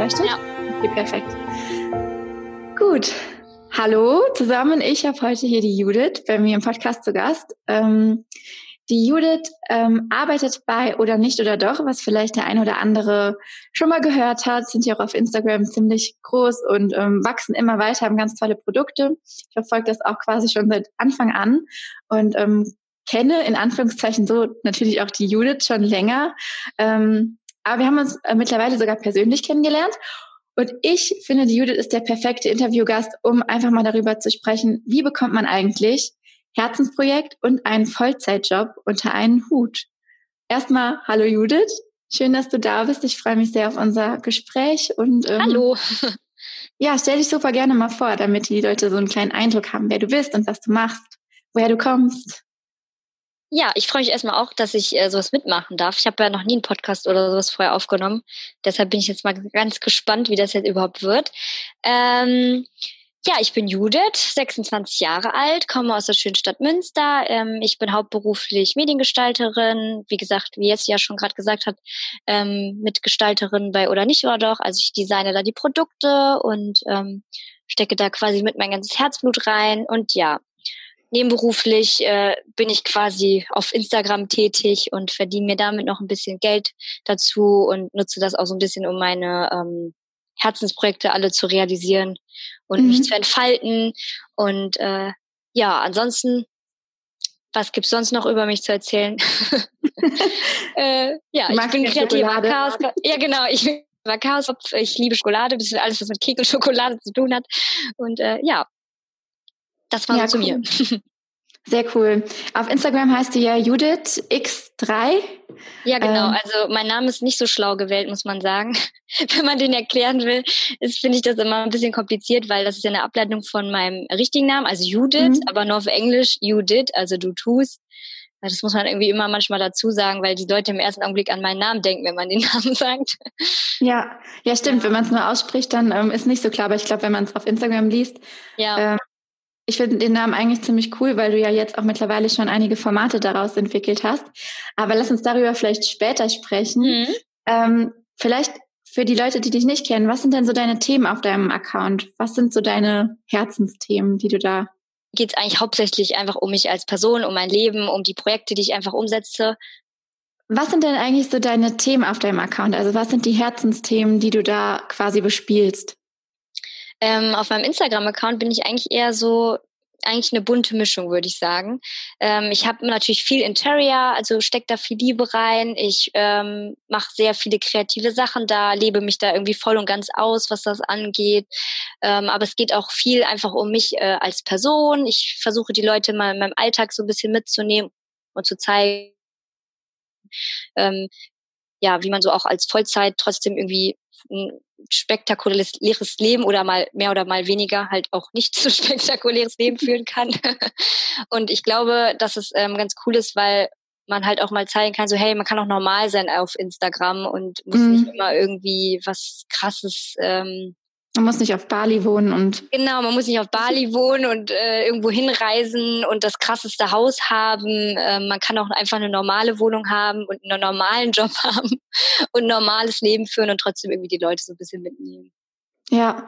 leuchtet? Ja. Okay, perfekt. Gut. Hallo zusammen, ich habe heute hier die Judith bei mir im Podcast zu Gast. Ähm, die Judith ähm, arbeitet bei oder nicht oder doch, was vielleicht der eine oder andere schon mal gehört hat, sind ja auch auf Instagram ziemlich groß und ähm, wachsen immer weiter, haben ganz tolle Produkte. Ich verfolge das auch quasi schon seit Anfang an und ähm, kenne in Anführungszeichen so natürlich auch die Judith schon länger. Ähm, aber wir haben uns äh, mittlerweile sogar persönlich kennengelernt. Und ich finde, die Judith ist der perfekte Interviewgast, um einfach mal darüber zu sprechen, wie bekommt man eigentlich Herzensprojekt und einen Vollzeitjob unter einen Hut. Erstmal, hallo Judith. Schön, dass du da bist. Ich freue mich sehr auf unser Gespräch und ähm, hallo. Ja, stell dich super gerne mal vor, damit die Leute so einen kleinen Eindruck haben, wer du bist und was du machst, woher du kommst. Ja, ich freue mich erstmal auch, dass ich äh, sowas mitmachen darf. Ich habe ja noch nie einen Podcast oder sowas vorher aufgenommen. Deshalb bin ich jetzt mal ganz gespannt, wie das jetzt überhaupt wird. Ähm, ja, ich bin Judith, 26 Jahre alt, komme aus der schönen Stadt Münster. Ähm, ich bin hauptberuflich Mediengestalterin, wie gesagt, wie jetzt ja schon gerade gesagt hat, ähm, Mitgestalterin bei oder nicht oder doch. Also ich designe da die Produkte und ähm, stecke da quasi mit mein ganzes Herzblut rein. Und ja, nebenberuflich äh, bin ich quasi auf Instagram tätig und verdiene mir damit noch ein bisschen Geld dazu und nutze das auch so ein bisschen, um meine ähm, Herzensprojekte alle zu realisieren und mhm. mich zu entfalten. Und äh, ja, ansonsten, was gibt's sonst noch über mich zu erzählen? äh, ja, ich bin kreativer Chaos. Ja, genau. Ich bin Chaos. Ich liebe Schokolade, bisschen alles, was mit Keks und Schokolade zu tun hat. Und äh, ja, das war ja, so cool. zu mir. Sehr cool. Auf Instagram heißt du ja Judith X3. Ja, genau. Ähm, also mein Name ist nicht so schlau gewählt, muss man sagen. Wenn man den erklären will, finde ich das immer ein bisschen kompliziert, weil das ist ja eine Ableitung von meinem richtigen Namen, also Judith, mhm. aber nur auf Englisch Judith, also du tust. Das muss man irgendwie immer manchmal dazu sagen, weil die Leute im ersten Augenblick an meinen Namen denken, wenn man den Namen sagt. Ja, ja, stimmt. Wenn man es nur ausspricht, dann ähm, ist nicht so klar. Aber ich glaube, wenn man es auf Instagram liest, ja. ähm, ich finde den Namen eigentlich ziemlich cool, weil du ja jetzt auch mittlerweile schon einige Formate daraus entwickelt hast. Aber lass uns darüber vielleicht später sprechen. Mhm. Ähm, vielleicht für die Leute, die dich nicht kennen, was sind denn so deine Themen auf deinem Account? Was sind so deine Herzensthemen, die du da geht es eigentlich hauptsächlich einfach um mich als Person, um mein Leben, um die Projekte, die ich einfach umsetze. Was sind denn eigentlich so deine Themen auf deinem Account? Also was sind die Herzensthemen, die du da quasi bespielst? Ähm, auf meinem Instagram-Account bin ich eigentlich eher so eigentlich eine bunte Mischung, würde ich sagen. Ähm, ich habe natürlich viel Interior, also steckt da viel Liebe rein. Ich ähm, mache sehr viele kreative Sachen da, lebe mich da irgendwie voll und ganz aus, was das angeht. Ähm, aber es geht auch viel einfach um mich äh, als Person. Ich versuche die Leute mal in meinem Alltag so ein bisschen mitzunehmen und zu zeigen, ähm, ja, wie man so auch als Vollzeit trotzdem irgendwie ein spektakuläres Leben oder mal mehr oder mal weniger halt auch nicht so spektakuläres Leben führen kann. Und ich glaube, dass es ähm, ganz cool ist, weil man halt auch mal zeigen kann, so hey, man kann auch normal sein auf Instagram und muss mhm. nicht immer irgendwie was krasses ähm, man muss nicht auf Bali wohnen und. Genau, man muss nicht auf Bali wohnen und äh, irgendwo hinreisen und das krasseste Haus haben. Äh, man kann auch einfach eine normale Wohnung haben und einen normalen Job haben und ein normales Leben führen und trotzdem irgendwie die Leute so ein bisschen mitnehmen. Ja,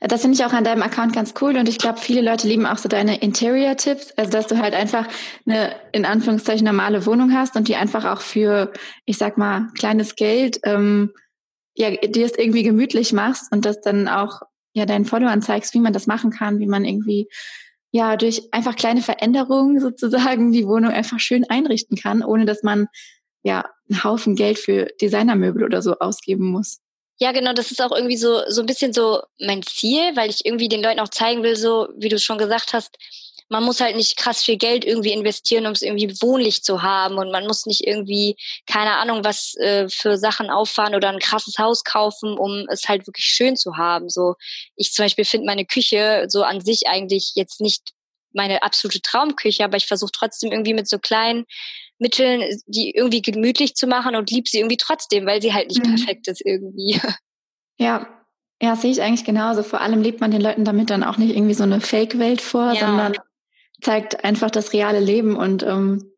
das finde ich auch an deinem Account ganz cool und ich glaube, viele Leute lieben auch so deine Interior-Tipps, also dass du halt einfach eine in Anführungszeichen normale Wohnung hast und die einfach auch für, ich sag mal, kleines Geld ähm, ja, dir es irgendwie gemütlich machst und das dann auch ja deinen Followern zeigst, wie man das machen kann, wie man irgendwie ja durch einfach kleine Veränderungen sozusagen die Wohnung einfach schön einrichten kann, ohne dass man ja einen Haufen Geld für Designermöbel oder so ausgeben muss. Ja, genau, das ist auch irgendwie so so ein bisschen so mein Ziel, weil ich irgendwie den Leuten auch zeigen will, so wie du schon gesagt hast, man muss halt nicht krass viel Geld irgendwie investieren, um es irgendwie wohnlich zu haben und man muss nicht irgendwie, keine Ahnung, was äh, für Sachen auffahren oder ein krasses Haus kaufen, um es halt wirklich schön zu haben. So, ich zum Beispiel finde meine Küche so an sich eigentlich jetzt nicht meine absolute Traumküche, aber ich versuche trotzdem irgendwie mit so kleinen Mitteln, die irgendwie gemütlich zu machen und lieb sie irgendwie trotzdem, weil sie halt nicht mhm. perfekt ist irgendwie. Ja, ja, sehe ich eigentlich genauso. Vor allem lebt man den Leuten damit dann auch nicht irgendwie so eine Fake-Welt vor, ja. sondern zeigt einfach das reale Leben und ähm,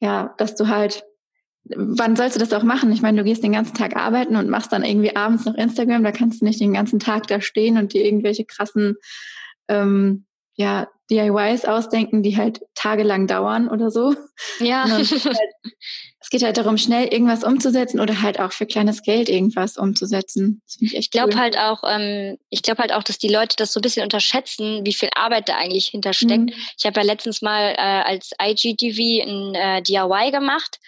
ja, dass du halt wann sollst du das auch machen? Ich meine, du gehst den ganzen Tag arbeiten und machst dann irgendwie abends noch Instagram, da kannst du nicht den ganzen Tag da stehen und dir irgendwelche krassen ähm, ja, DIYs ausdenken, die halt tagelang dauern oder so. Ja. es geht halt darum, schnell irgendwas umzusetzen oder halt auch für kleines Geld irgendwas umzusetzen. Ich, ich glaube cool. halt auch, ähm, ich glaube halt auch, dass die Leute das so ein bisschen unterschätzen, wie viel Arbeit da eigentlich hintersteckt. Mhm. Ich habe ja letztens mal äh, als IGTV ein äh, DIY gemacht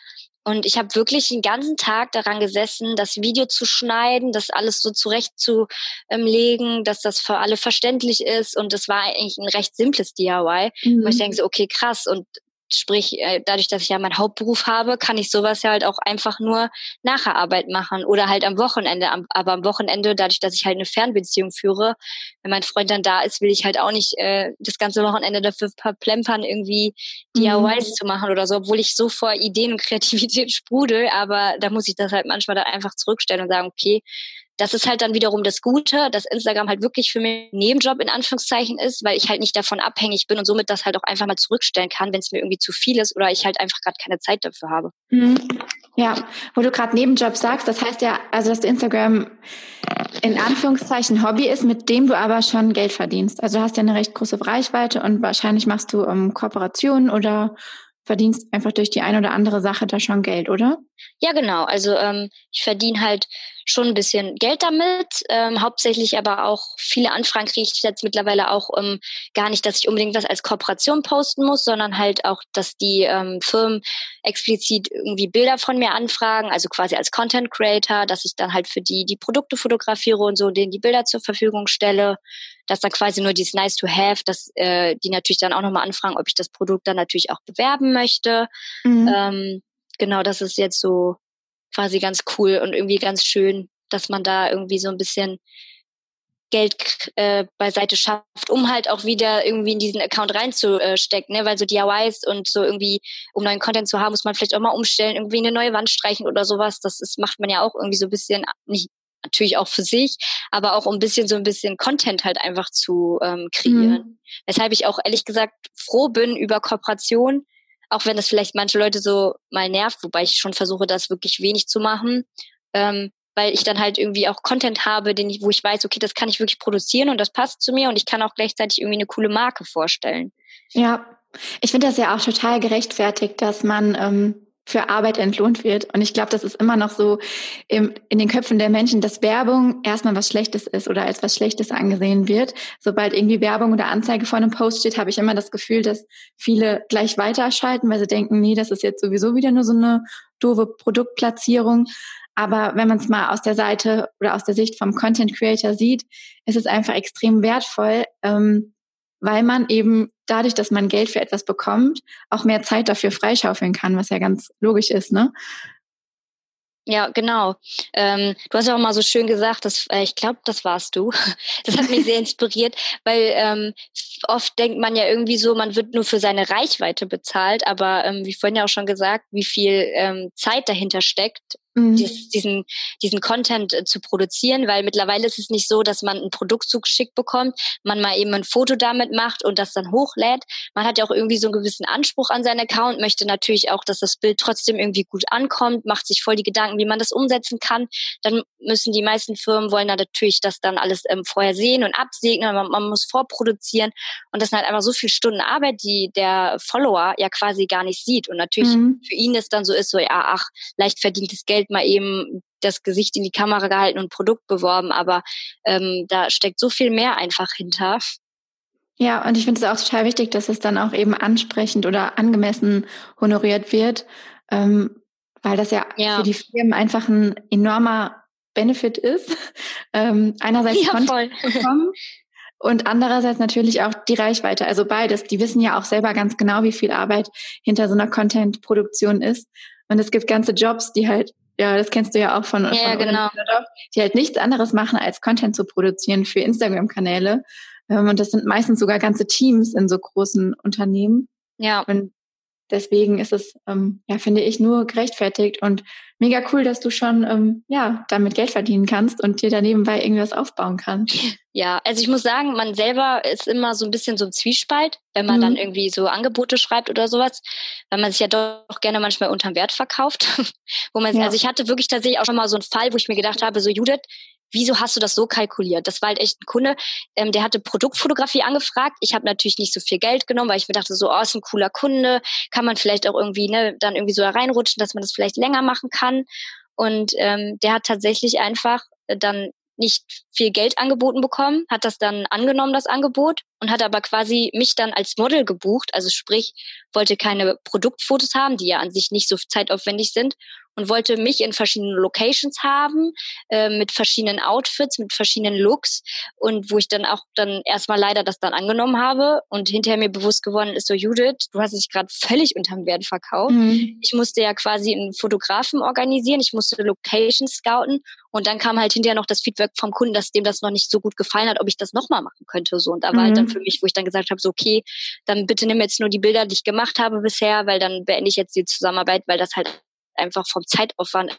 und ich habe wirklich den ganzen Tag daran gesessen, das Video zu schneiden, das alles so zurechtzulegen, dass das für alle verständlich ist. Und das war eigentlich ein recht simples DIY. Mhm. Und ich denke so, okay, krass. Und Sprich, äh, dadurch, dass ich ja meinen Hauptberuf habe, kann ich sowas ja halt auch einfach nur nach der Arbeit machen oder halt am Wochenende. Aber am Wochenende, dadurch, dass ich halt eine Fernbeziehung führe, wenn mein Freund dann da ist, will ich halt auch nicht äh, das ganze Wochenende dafür verplempern, irgendwie DIYs mhm. zu machen oder so, obwohl ich so vor Ideen und Kreativität sprudel. Aber da muss ich das halt manchmal da einfach zurückstellen und sagen, okay, das ist halt dann wiederum das Gute, dass Instagram halt wirklich für mich ein Nebenjob in Anführungszeichen ist, weil ich halt nicht davon abhängig bin und somit das halt auch einfach mal zurückstellen kann, wenn es mir irgendwie zu viel ist oder ich halt einfach gerade keine Zeit dafür habe. Mhm. Ja, wo du gerade Nebenjob sagst, das heißt ja, also dass Instagram in Anführungszeichen Hobby ist, mit dem du aber schon Geld verdienst. Also du hast ja eine recht große Reichweite und wahrscheinlich machst du um, Kooperationen oder verdienst einfach durch die eine oder andere Sache da schon Geld, oder? Ja, genau. Also ähm, ich verdiene halt schon ein bisschen Geld damit. Ähm, hauptsächlich aber auch viele Anfragen kriege ich jetzt mittlerweile auch ähm, gar nicht, dass ich unbedingt was als Kooperation posten muss, sondern halt auch, dass die ähm, Firmen explizit irgendwie Bilder von mir anfragen, also quasi als Content Creator, dass ich dann halt für die die Produkte fotografiere und so denen die Bilder zur Verfügung stelle. Das dann quasi nur dieses Nice to Have, dass äh, die natürlich dann auch nochmal anfragen, ob ich das Produkt dann natürlich auch bewerben möchte. Mhm. Ähm, genau, das ist jetzt so quasi ganz cool und irgendwie ganz schön, dass man da irgendwie so ein bisschen Geld äh, beiseite schafft, um halt auch wieder irgendwie in diesen Account reinzustecken, ne? weil so DIYs und so irgendwie, um neuen Content zu haben, muss man vielleicht auch mal umstellen, irgendwie eine neue Wand streichen oder sowas. Das ist, macht man ja auch irgendwie so ein bisschen, nicht natürlich auch für sich, aber auch um ein bisschen so ein bisschen Content halt einfach zu ähm, kreieren. Mhm. Weshalb ich auch ehrlich gesagt froh bin über Kooperation, auch wenn das vielleicht manche Leute so mal nervt, wobei ich schon versuche, das wirklich wenig zu machen, ähm, weil ich dann halt irgendwie auch Content habe, den ich, wo ich weiß, okay, das kann ich wirklich produzieren und das passt zu mir und ich kann auch gleichzeitig irgendwie eine coole Marke vorstellen. Ja, ich finde das ja auch total gerechtfertigt, dass man ähm, für Arbeit entlohnt wird. Und ich glaube, das ist immer noch so im, in den Köpfen der Menschen, dass Werbung erstmal was Schlechtes ist oder als was Schlechtes angesehen wird. Sobald irgendwie Werbung oder Anzeige vor einem Post steht, habe ich immer das Gefühl, dass viele gleich weiterschalten, weil sie denken, nee, das ist jetzt sowieso wieder nur so eine doofe Produktplatzierung. Aber wenn man es mal aus der Seite oder aus der Sicht vom Content Creator sieht, ist es einfach extrem wertvoll, ähm, weil man eben dadurch, dass man Geld für etwas bekommt, auch mehr Zeit dafür freischaufeln kann, was ja ganz logisch ist, ne? Ja, genau. Ähm, du hast ja auch mal so schön gesagt, dass äh, ich glaube, das warst du. Das hat mich sehr inspiriert, weil ähm, oft denkt man ja irgendwie so, man wird nur für seine Reichweite bezahlt, aber ähm, wie vorhin ja auch schon gesagt, wie viel ähm, Zeit dahinter steckt, mhm. dies, diesen, diesen Content äh, zu produzieren, weil mittlerweile ist es nicht so, dass man ein Produkt zugeschickt bekommt, man mal eben ein Foto damit macht und das dann hochlädt. Man hat ja auch irgendwie so einen gewissen Anspruch an seinen Account, möchte natürlich auch, dass das Bild trotzdem irgendwie gut ankommt, macht sich voll die Gedanken, wie man das umsetzen kann. Dann müssen die meisten Firmen wollen dann natürlich das dann alles ähm, vorher sehen und absegnen, man, man muss vorproduzieren und das sind halt einfach so viele Stunden Arbeit, die der Follower ja quasi gar nicht sieht und natürlich mhm. für ihn es dann so ist, so ja, ach, leicht verdientes Geld mal eben das Gesicht in die Kamera gehalten und Produkt beworben, aber ähm, da steckt so viel mehr einfach hinter. Ja, und ich finde es auch total wichtig, dass es dann auch eben ansprechend oder angemessen honoriert wird, ähm, weil das ja, ja, für die Firmen einfach ein enormer Benefit ist. Ähm, einerseits ja, Content bekommen und andererseits natürlich auch die Reichweite. Also beides. Die wissen ja auch selber ganz genau, wie viel Arbeit hinter so einer Content-Produktion ist. Und es gibt ganze Jobs, die halt ja, das kennst du ja auch von, ja, von genau. die halt nichts anderes machen, als Content zu produzieren für Instagram-Kanäle. Ähm, und das sind meistens sogar ganze Teams in so großen Unternehmen. Ja. Und deswegen ist es, ähm, ja, finde ich, nur gerechtfertigt und mega cool, dass du schon, ähm, ja, damit Geld verdienen kannst und dir da nebenbei irgendwas aufbauen kannst. Ja, also ich muss sagen, man selber ist immer so ein bisschen so ein Zwiespalt, wenn man mhm. dann irgendwie so Angebote schreibt oder sowas, weil man sich ja doch gerne manchmal unterm Wert verkauft. wo man, ja. also ich hatte wirklich tatsächlich auch schon mal so einen Fall, wo ich mir gedacht habe, so Judith, wieso hast du das so kalkuliert? Das war halt echt ein Kunde, ähm, der hatte Produktfotografie angefragt. Ich habe natürlich nicht so viel Geld genommen, weil ich mir dachte, so, oh, ist ein cooler Kunde, kann man vielleicht auch irgendwie, ne, dann irgendwie so da reinrutschen, dass man das vielleicht länger machen kann. Und ähm, der hat tatsächlich einfach äh, dann nicht viel Geld angeboten bekommen, hat das dann angenommen, das Angebot, und hat aber quasi mich dann als Model gebucht. Also sprich, wollte keine Produktfotos haben, die ja an sich nicht so zeitaufwendig sind, und wollte mich in verschiedenen Locations haben, äh, mit verschiedenen Outfits, mit verschiedenen Looks und wo ich dann auch dann erstmal leider das dann angenommen habe und hinterher mir bewusst geworden ist, so Judith, du hast dich gerade völlig unterm Wert verkauft. Mhm. Ich musste ja quasi einen Fotografen organisieren, ich musste Locations scouten und dann kam halt hinterher noch das Feedback vom Kunden, dass dem das noch nicht so gut gefallen hat, ob ich das nochmal machen könnte. So. Und da war mhm. halt dann mhm. für mich, wo ich dann gesagt habe, so okay, dann bitte nimm jetzt nur die Bilder, die ich gemacht habe bisher, weil dann beende ich jetzt die Zusammenarbeit, weil das halt einfach vom Zeitaufwand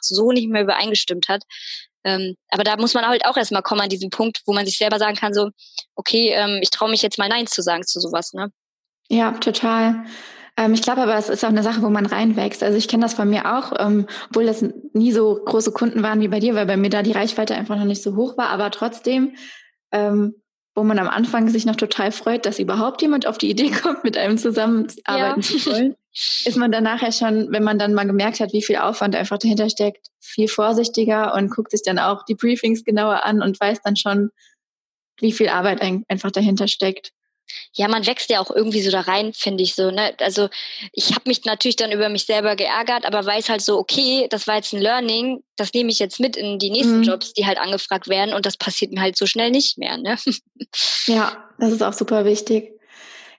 so nicht mehr übereingestimmt hat. Ähm, aber da muss man halt auch erstmal kommen an diesen Punkt, wo man sich selber sagen kann, so, okay, ähm, ich traue mich jetzt mal Nein zu sagen zu sowas, ne? Ja, total. Ähm, ich glaube aber, es ist auch eine Sache, wo man reinwächst. Also ich kenne das von mir auch, ähm, obwohl das nie so große Kunden waren wie bei dir, weil bei mir da die Reichweite einfach noch nicht so hoch war, aber trotzdem ähm, wo man am Anfang sich noch total freut, dass überhaupt jemand auf die Idee kommt, mit einem zusammenarbeiten ja. zu wollen, ist man dann nachher schon, wenn man dann mal gemerkt hat, wie viel Aufwand einfach dahinter steckt, viel vorsichtiger und guckt sich dann auch die Briefings genauer an und weiß dann schon, wie viel Arbeit einfach dahinter steckt. Ja, man wächst ja auch irgendwie so da rein, finde ich so. Ne? Also ich habe mich natürlich dann über mich selber geärgert, aber weiß halt so, okay, das war jetzt ein Learning, das nehme ich jetzt mit in die nächsten mhm. Jobs, die halt angefragt werden und das passiert mir halt so schnell nicht mehr. Ne? Ja, das ist auch super wichtig.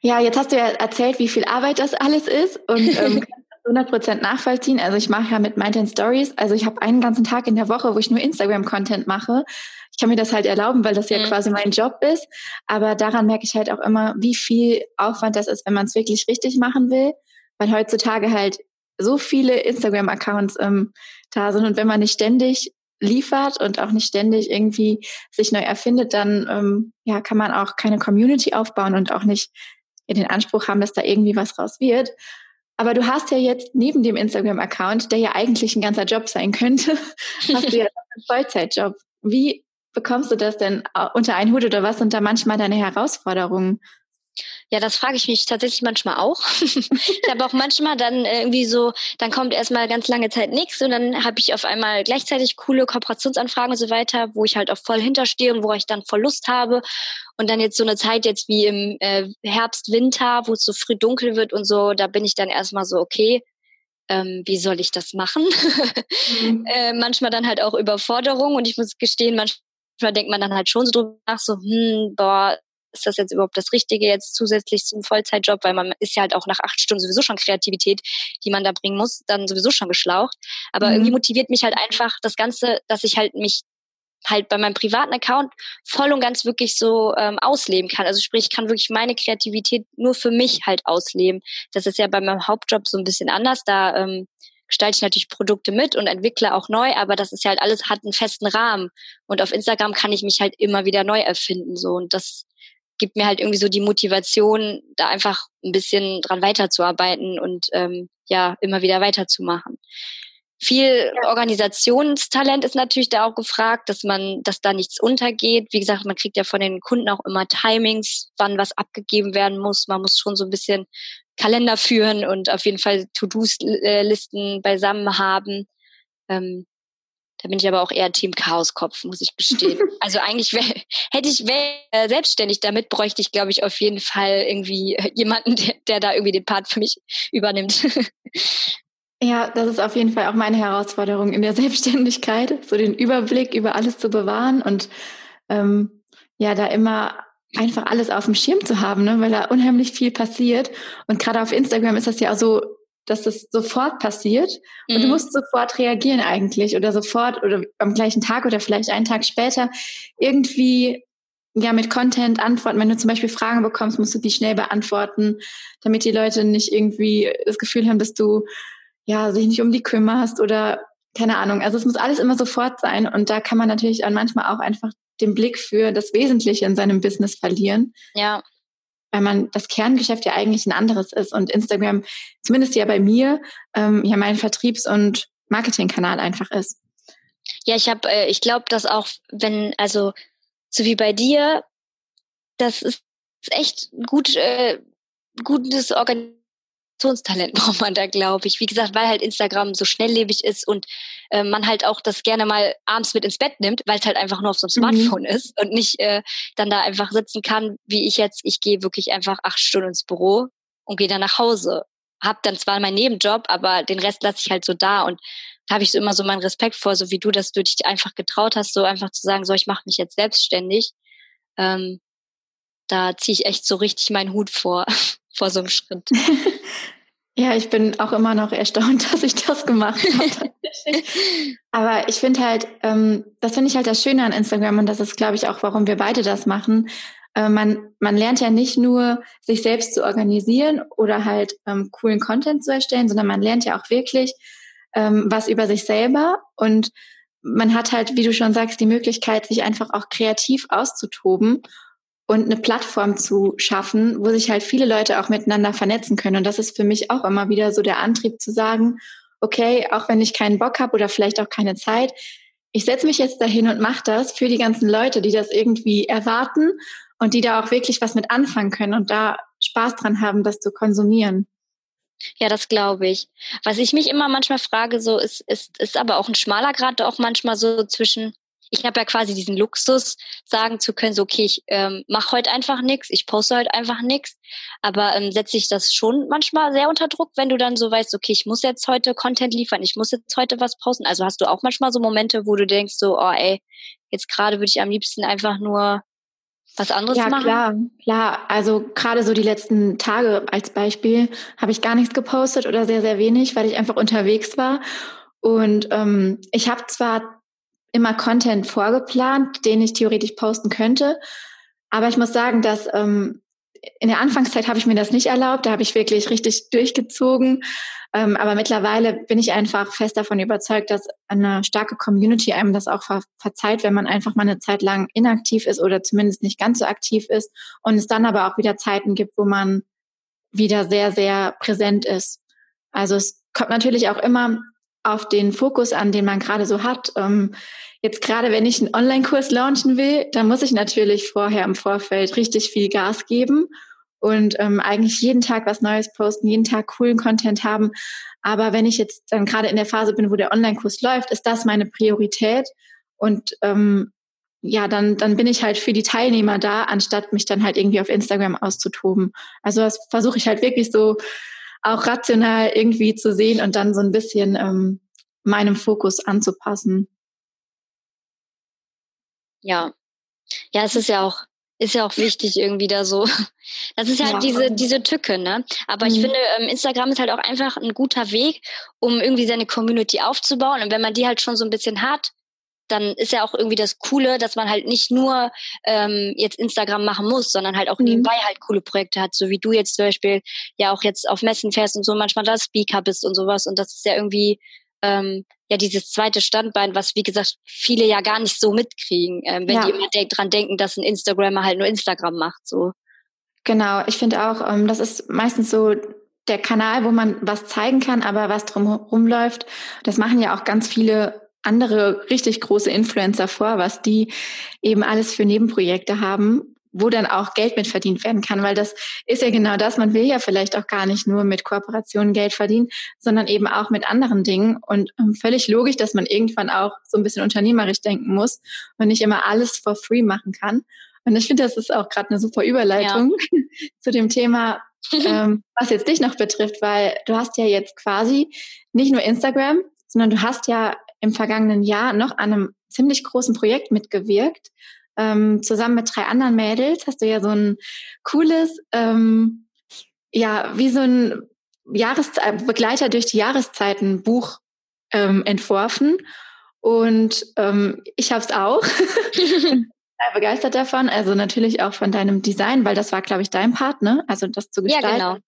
Ja, jetzt hast du ja erzählt, wie viel Arbeit das alles ist und ähm, 100% nachvollziehen. Also ich mache ja mit Mind Stories, also ich habe einen ganzen Tag in der Woche, wo ich nur Instagram-Content mache ich kann mir das halt erlauben, weil das ja mhm. quasi mein Job ist. Aber daran merke ich halt auch immer, wie viel Aufwand das ist, wenn man es wirklich richtig machen will. Weil heutzutage halt so viele Instagram-Accounts ähm, da sind und wenn man nicht ständig liefert und auch nicht ständig irgendwie sich neu erfindet, dann ähm, ja kann man auch keine Community aufbauen und auch nicht den Anspruch haben, dass da irgendwie was raus wird. Aber du hast ja jetzt neben dem Instagram-Account, der ja eigentlich ein ganzer Job sein könnte, hast du ja einen Vollzeitjob. Wie bekommst du das denn äh, unter einen Hut oder was sind da manchmal deine Herausforderungen? Ja, das frage ich mich tatsächlich manchmal auch. ich habe auch manchmal dann irgendwie so, dann kommt erstmal ganz lange Zeit nichts und dann habe ich auf einmal gleichzeitig coole Kooperationsanfragen und so weiter, wo ich halt auch voll hinterstehe und wo ich dann voll Lust habe. Und dann jetzt so eine Zeit jetzt wie im äh, Herbst, Winter, wo es so früh dunkel wird und so, da bin ich dann erstmal so, okay, ähm, wie soll ich das machen? Mhm. äh, manchmal dann halt auch Überforderung und ich muss gestehen, manchmal manchmal denkt man dann halt schon so drüber nach, so, hm, boah, ist das jetzt überhaupt das Richtige jetzt zusätzlich zum Vollzeitjob, weil man ist ja halt auch nach acht Stunden sowieso schon Kreativität, die man da bringen muss, dann sowieso schon geschlaucht. Aber mhm. irgendwie motiviert mich halt einfach das Ganze, dass ich halt mich halt bei meinem privaten Account voll und ganz wirklich so ähm, ausleben kann. Also sprich, ich kann wirklich meine Kreativität nur für mich halt ausleben. Das ist ja bei meinem Hauptjob so ein bisschen anders. Da ähm, gestalte ich natürlich Produkte mit und entwickle auch neu, aber das ist ja halt alles hat einen festen Rahmen. Und auf Instagram kann ich mich halt immer wieder neu erfinden. So und das gibt mir halt irgendwie so die Motivation, da einfach ein bisschen dran weiterzuarbeiten und ähm, ja, immer wieder weiterzumachen. Viel Organisationstalent ist natürlich da auch gefragt, dass man, dass da nichts untergeht. Wie gesagt, man kriegt ja von den Kunden auch immer Timings, wann was abgegeben werden muss. Man muss schon so ein bisschen Kalender führen und auf jeden Fall To-Do-Listen beisammen haben. Ähm, da bin ich aber auch eher Team Chaoskopf, muss ich gestehen. also eigentlich wär, hätte ich wär, äh, selbstständig damit, bräuchte ich, glaube ich, auf jeden Fall irgendwie jemanden, der, der da irgendwie den Part für mich übernimmt. Ja, das ist auf jeden Fall auch meine Herausforderung in der Selbstständigkeit, so den Überblick über alles zu bewahren und ähm, ja, da immer einfach alles auf dem Schirm zu haben, ne? weil da unheimlich viel passiert. Und gerade auf Instagram ist das ja auch so, dass das sofort passiert und mhm. du musst sofort reagieren eigentlich oder sofort oder am gleichen Tag oder vielleicht einen Tag später irgendwie ja mit Content antworten. Wenn du zum Beispiel Fragen bekommst, musst du die schnell beantworten, damit die Leute nicht irgendwie das Gefühl haben, dass du ja sich nicht um die kümmerst oder keine Ahnung. Also es muss alles immer sofort sein und da kann man natürlich dann manchmal auch einfach den Blick für das Wesentliche in seinem Business verlieren. Ja. Weil man das Kerngeschäft ja eigentlich ein anderes ist und Instagram, zumindest ja bei mir, ähm, ja mein Vertriebs- und Marketingkanal einfach ist. Ja, ich habe, äh, ich glaube, dass auch wenn, also so wie bei dir, das ist echt gut, äh, gutes Organisationstalent braucht man da, glaube ich. Wie gesagt, weil halt Instagram so schnelllebig ist und äh, man halt auch das gerne mal abends mit ins Bett nimmt, weil es halt einfach nur auf so einem mhm. Smartphone mhm. ist und nicht äh, dann da einfach sitzen kann, wie ich jetzt. Ich gehe wirklich einfach acht Stunden ins Büro und gehe dann nach Hause. Hab dann zwar meinen Nebenjob, aber den Rest lasse ich halt so da und da habe ich so immer so meinen Respekt vor, so wie du, dass du dich einfach getraut hast, so einfach zu sagen, so ich mache mich jetzt selbstständig. Ähm, da ziehe ich echt so richtig meinen Hut vor, vor so einem Schritt. ja, ich bin auch immer noch erstaunt, dass ich das gemacht habe. Aber ich finde halt, ähm, das finde ich halt das Schöne an Instagram und das ist, glaube ich, auch, warum wir beide das machen. Äh, man, man lernt ja nicht nur, sich selbst zu organisieren oder halt ähm, coolen Content zu erstellen, sondern man lernt ja auch wirklich, ähm, was über sich selber und man hat halt, wie du schon sagst, die Möglichkeit, sich einfach auch kreativ auszutoben und eine Plattform zu schaffen, wo sich halt viele Leute auch miteinander vernetzen können. Und das ist für mich auch immer wieder so der Antrieb zu sagen, okay, auch wenn ich keinen Bock habe oder vielleicht auch keine Zeit, ich setze mich jetzt dahin und mache das für die ganzen Leute, die das irgendwie erwarten und die da auch wirklich was mit anfangen können und da Spaß dran haben, das zu konsumieren. Ja, das glaube ich. Was ich mich immer manchmal frage, so ist, ist, ist aber auch ein schmaler Grad auch manchmal so zwischen, ich habe ja quasi diesen Luxus, sagen zu können, so okay, ich ähm, mache heute einfach nichts, ich poste heute einfach nichts. Aber ähm, setze ich das schon manchmal sehr unter Druck, wenn du dann so weißt, okay, ich muss jetzt heute Content liefern, ich muss jetzt heute was posten. Also hast du auch manchmal so Momente, wo du denkst, so, oh ey, jetzt gerade würde ich am liebsten einfach nur was anderes ja, machen? Ja, klar, klar. Also gerade so die letzten Tage als Beispiel habe ich gar nichts gepostet oder sehr, sehr wenig, weil ich einfach unterwegs war. Und ähm, ich habe zwar immer Content vorgeplant, den ich theoretisch posten könnte, aber ich muss sagen, dass ähm, in der Anfangszeit habe ich mir das nicht erlaubt. Da habe ich wirklich richtig durchgezogen. Ähm, aber mittlerweile bin ich einfach fest davon überzeugt, dass eine starke Community einem das auch ver verzeiht, wenn man einfach mal eine Zeit lang inaktiv ist oder zumindest nicht ganz so aktiv ist und es dann aber auch wieder Zeiten gibt, wo man wieder sehr, sehr präsent ist. Also es kommt natürlich auch immer auf den Fokus an, den man gerade so hat. Ähm, jetzt gerade, wenn ich einen Online-Kurs launchen will, dann muss ich natürlich vorher im Vorfeld richtig viel Gas geben und ähm, eigentlich jeden Tag was Neues posten, jeden Tag coolen Content haben. Aber wenn ich jetzt dann gerade in der Phase bin, wo der Online-Kurs läuft, ist das meine Priorität. Und ähm, ja, dann, dann bin ich halt für die Teilnehmer da, anstatt mich dann halt irgendwie auf Instagram auszutoben. Also das versuche ich halt wirklich so auch rational irgendwie zu sehen und dann so ein bisschen ähm, meinem Fokus anzupassen. Ja. Ja, es ist ja auch, ist ja auch wichtig irgendwie da so. Das ist halt ja. diese, diese Tücke, ne? Aber mhm. ich finde, ähm, Instagram ist halt auch einfach ein guter Weg, um irgendwie seine Community aufzubauen. Und wenn man die halt schon so ein bisschen hat, dann ist ja auch irgendwie das Coole, dass man halt nicht nur ähm, jetzt Instagram machen muss, sondern halt auch mhm. nebenbei halt coole Projekte hat, so wie du jetzt zum Beispiel ja auch jetzt auf Messen fährst und so manchmal da Speaker bist und sowas. Und das ist ja irgendwie ähm, ja dieses zweite Standbein, was wie gesagt viele ja gar nicht so mitkriegen, ähm, wenn ja. die immer de dran denken, dass ein Instagrammer halt nur Instagram macht. So. Genau, ich finde auch, ähm, das ist meistens so der Kanal, wo man was zeigen kann, aber was drumherum läuft. Das machen ja auch ganz viele andere richtig große Influencer vor, was die eben alles für Nebenprojekte haben, wo dann auch Geld mit verdient werden kann, weil das ist ja genau das. Man will ja vielleicht auch gar nicht nur mit Kooperationen Geld verdienen, sondern eben auch mit anderen Dingen. Und ähm, völlig logisch, dass man irgendwann auch so ein bisschen unternehmerisch denken muss und nicht immer alles for free machen kann. Und ich finde, das ist auch gerade eine super Überleitung ja. zu dem Thema, ähm, was jetzt dich noch betrifft, weil du hast ja jetzt quasi nicht nur Instagram, sondern du hast ja im vergangenen Jahr noch an einem ziemlich großen Projekt mitgewirkt. Ähm, zusammen mit drei anderen Mädels hast du ja so ein cooles, ähm, ja, wie so ein Jahreszeit Begleiter durch die Jahreszeiten Buch ähm, entworfen. Und ähm, ich habe es auch. begeistert davon. Also natürlich auch von deinem Design, weil das war, glaube ich, dein Part, ne? Also das zu gestalten. Ja, genau.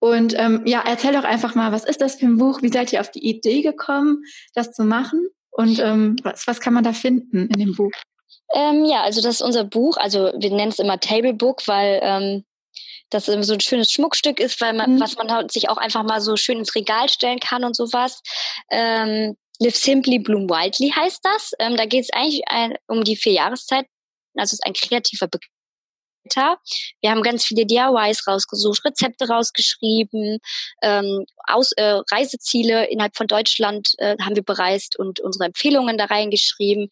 Und ähm, ja, erzähl doch einfach mal, was ist das für ein Buch? Wie seid ihr auf die Idee gekommen, das zu machen? Und ähm, was, was kann man da finden in dem Buch? Ähm, ja, also das ist unser Buch. Also wir nennen es immer Table Book, weil ähm, das so ein schönes Schmuckstück ist, weil man, mhm. was man halt sich auch einfach mal so schön ins Regal stellen kann und sowas. Ähm, Live Simply Bloom Wildly heißt das. Ähm, da geht es eigentlich ein, um die vier Jahreszeiten. Also es ist ein kreativer Begleiter. Wir haben ganz viele DIYs rausgesucht, Rezepte rausgeschrieben, ähm, aus, äh, Reiseziele innerhalb von Deutschland äh, haben wir bereist und unsere Empfehlungen da reingeschrieben.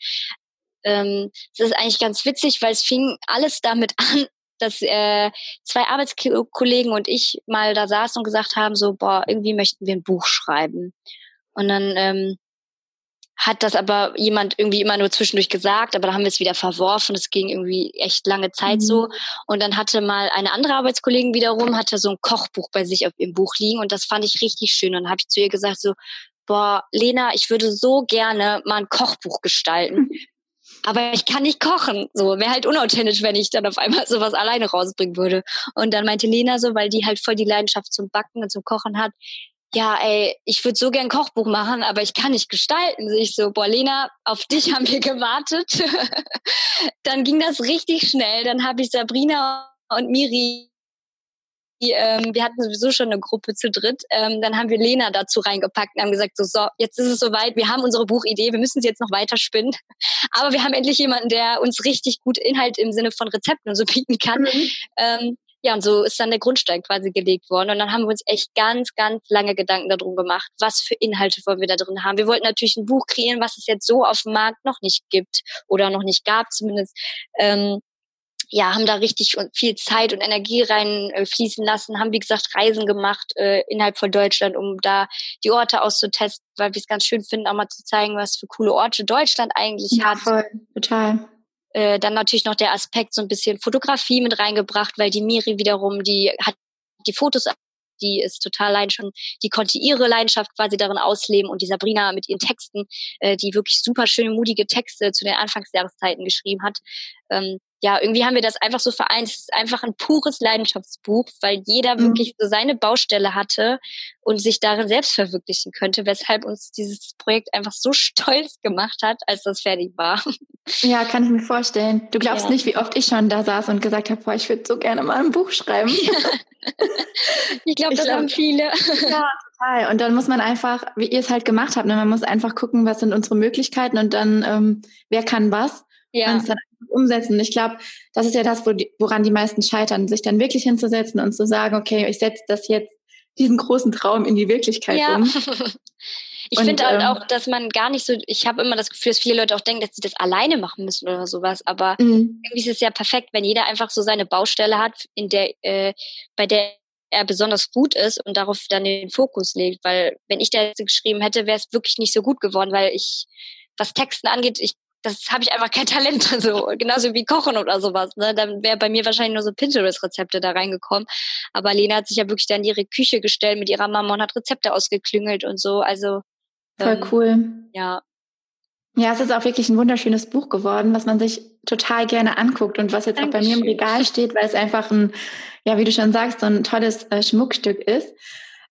Ähm, ist eigentlich ganz witzig, weil es fing alles damit an, dass äh, zwei Arbeitskollegen und ich mal da saßen und gesagt haben, so, boah, irgendwie möchten wir ein Buch schreiben. Und dann ähm, hat das aber jemand irgendwie immer nur zwischendurch gesagt, aber da haben wir es wieder verworfen. Es ging irgendwie echt lange Zeit mhm. so. Und dann hatte mal eine andere Arbeitskollegin wiederum, hatte so ein Kochbuch bei sich auf ihrem Buch liegen und das fand ich richtig schön. Und dann habe ich zu ihr gesagt so, boah, Lena, ich würde so gerne mal ein Kochbuch gestalten. aber ich kann nicht kochen. So wäre halt unauthentisch, wenn ich dann auf einmal sowas alleine rausbringen würde. Und dann meinte Lena so, weil die halt voll die Leidenschaft zum Backen und zum Kochen hat, ja, ey, ich würde so gern ein Kochbuch machen, aber ich kann nicht gestalten. Ich so, boah, Lena, auf dich haben wir gewartet. dann ging das richtig schnell. Dann habe ich Sabrina und Miri ähm, wir hatten sowieso schon eine Gruppe zu dritt. Ähm, dann haben wir Lena dazu reingepackt und haben gesagt, so, so, jetzt ist es soweit, wir haben unsere Buchidee, wir müssen sie jetzt noch weiter spinnen. Aber wir haben endlich jemanden, der uns richtig gut Inhalt im Sinne von Rezepten und so bieten kann. Mhm. Ähm, ja, und so ist dann der Grundstein quasi gelegt worden. Und dann haben wir uns echt ganz, ganz lange Gedanken darum gemacht, was für Inhalte wollen wir da drin haben. Wir wollten natürlich ein Buch kreieren, was es jetzt so auf dem Markt noch nicht gibt oder noch nicht gab zumindest. Ähm, ja, haben da richtig viel Zeit und Energie rein äh, lassen, haben wie gesagt Reisen gemacht äh, innerhalb von Deutschland, um da die Orte auszutesten, weil wir es ganz schön finden, auch mal zu zeigen, was für coole Orte Deutschland eigentlich ja, hat. Voll, total. Äh, dann natürlich noch der Aspekt so ein bisschen Fotografie mit reingebracht, weil die Miri wiederum, die hat die Fotos die ist total leid schon, die konnte ihre Leidenschaft quasi darin ausleben und die Sabrina mit ihren Texten, äh, die wirklich super schöne, mutige Texte zu den Anfangsjahreszeiten geschrieben hat, ähm, ja, irgendwie haben wir das einfach so vereint. Es ist einfach ein pures Leidenschaftsbuch, weil jeder mhm. wirklich so seine Baustelle hatte und sich darin selbst verwirklichen könnte, weshalb uns dieses Projekt einfach so stolz gemacht hat, als das fertig war. Ja, kann ich mir vorstellen. Du glaubst ja. nicht, wie oft ich schon da saß und gesagt habe, boah, ich würde so gerne mal ein Buch schreiben. ich glaube, das glaub, haben viele. Ja, total. Und dann muss man einfach, wie ihr es halt gemacht habt, ne, man muss einfach gucken, was sind unsere Möglichkeiten und dann, ähm, wer kann was ja. und es dann umsetzen. Ich glaube, das ist ja das, woran die meisten scheitern, sich dann wirklich hinzusetzen und zu sagen, okay, ich setze das jetzt, diesen großen Traum in die Wirklichkeit ja. um. Ich finde halt ähm, auch, dass man gar nicht so, ich habe immer das Gefühl, dass viele Leute auch denken, dass sie das alleine machen müssen oder sowas. Aber mhm. irgendwie ist es ja perfekt, wenn jeder einfach so seine Baustelle hat, in der, äh, bei der er besonders gut ist und darauf dann den Fokus legt. Weil wenn ich da jetzt geschrieben hätte, wäre es wirklich nicht so gut geworden, weil ich, was Texten angeht, ich das habe ich einfach kein Talent, so genauso wie Kochen oder sowas. Ne? Dann wäre bei mir wahrscheinlich nur so Pinterest-Rezepte da reingekommen. Aber Lena hat sich ja wirklich dann in ihre Küche gestellt mit ihrer Mama und hat Rezepte ausgeklüngelt und so. Also voll ähm, cool. Ja. Ja, es ist auch wirklich ein wunderschönes Buch geworden, was man sich total gerne anguckt und was jetzt Dankeschön. auch bei mir im Regal steht, weil es einfach ein, ja, wie du schon sagst, so ein tolles äh, Schmuckstück ist.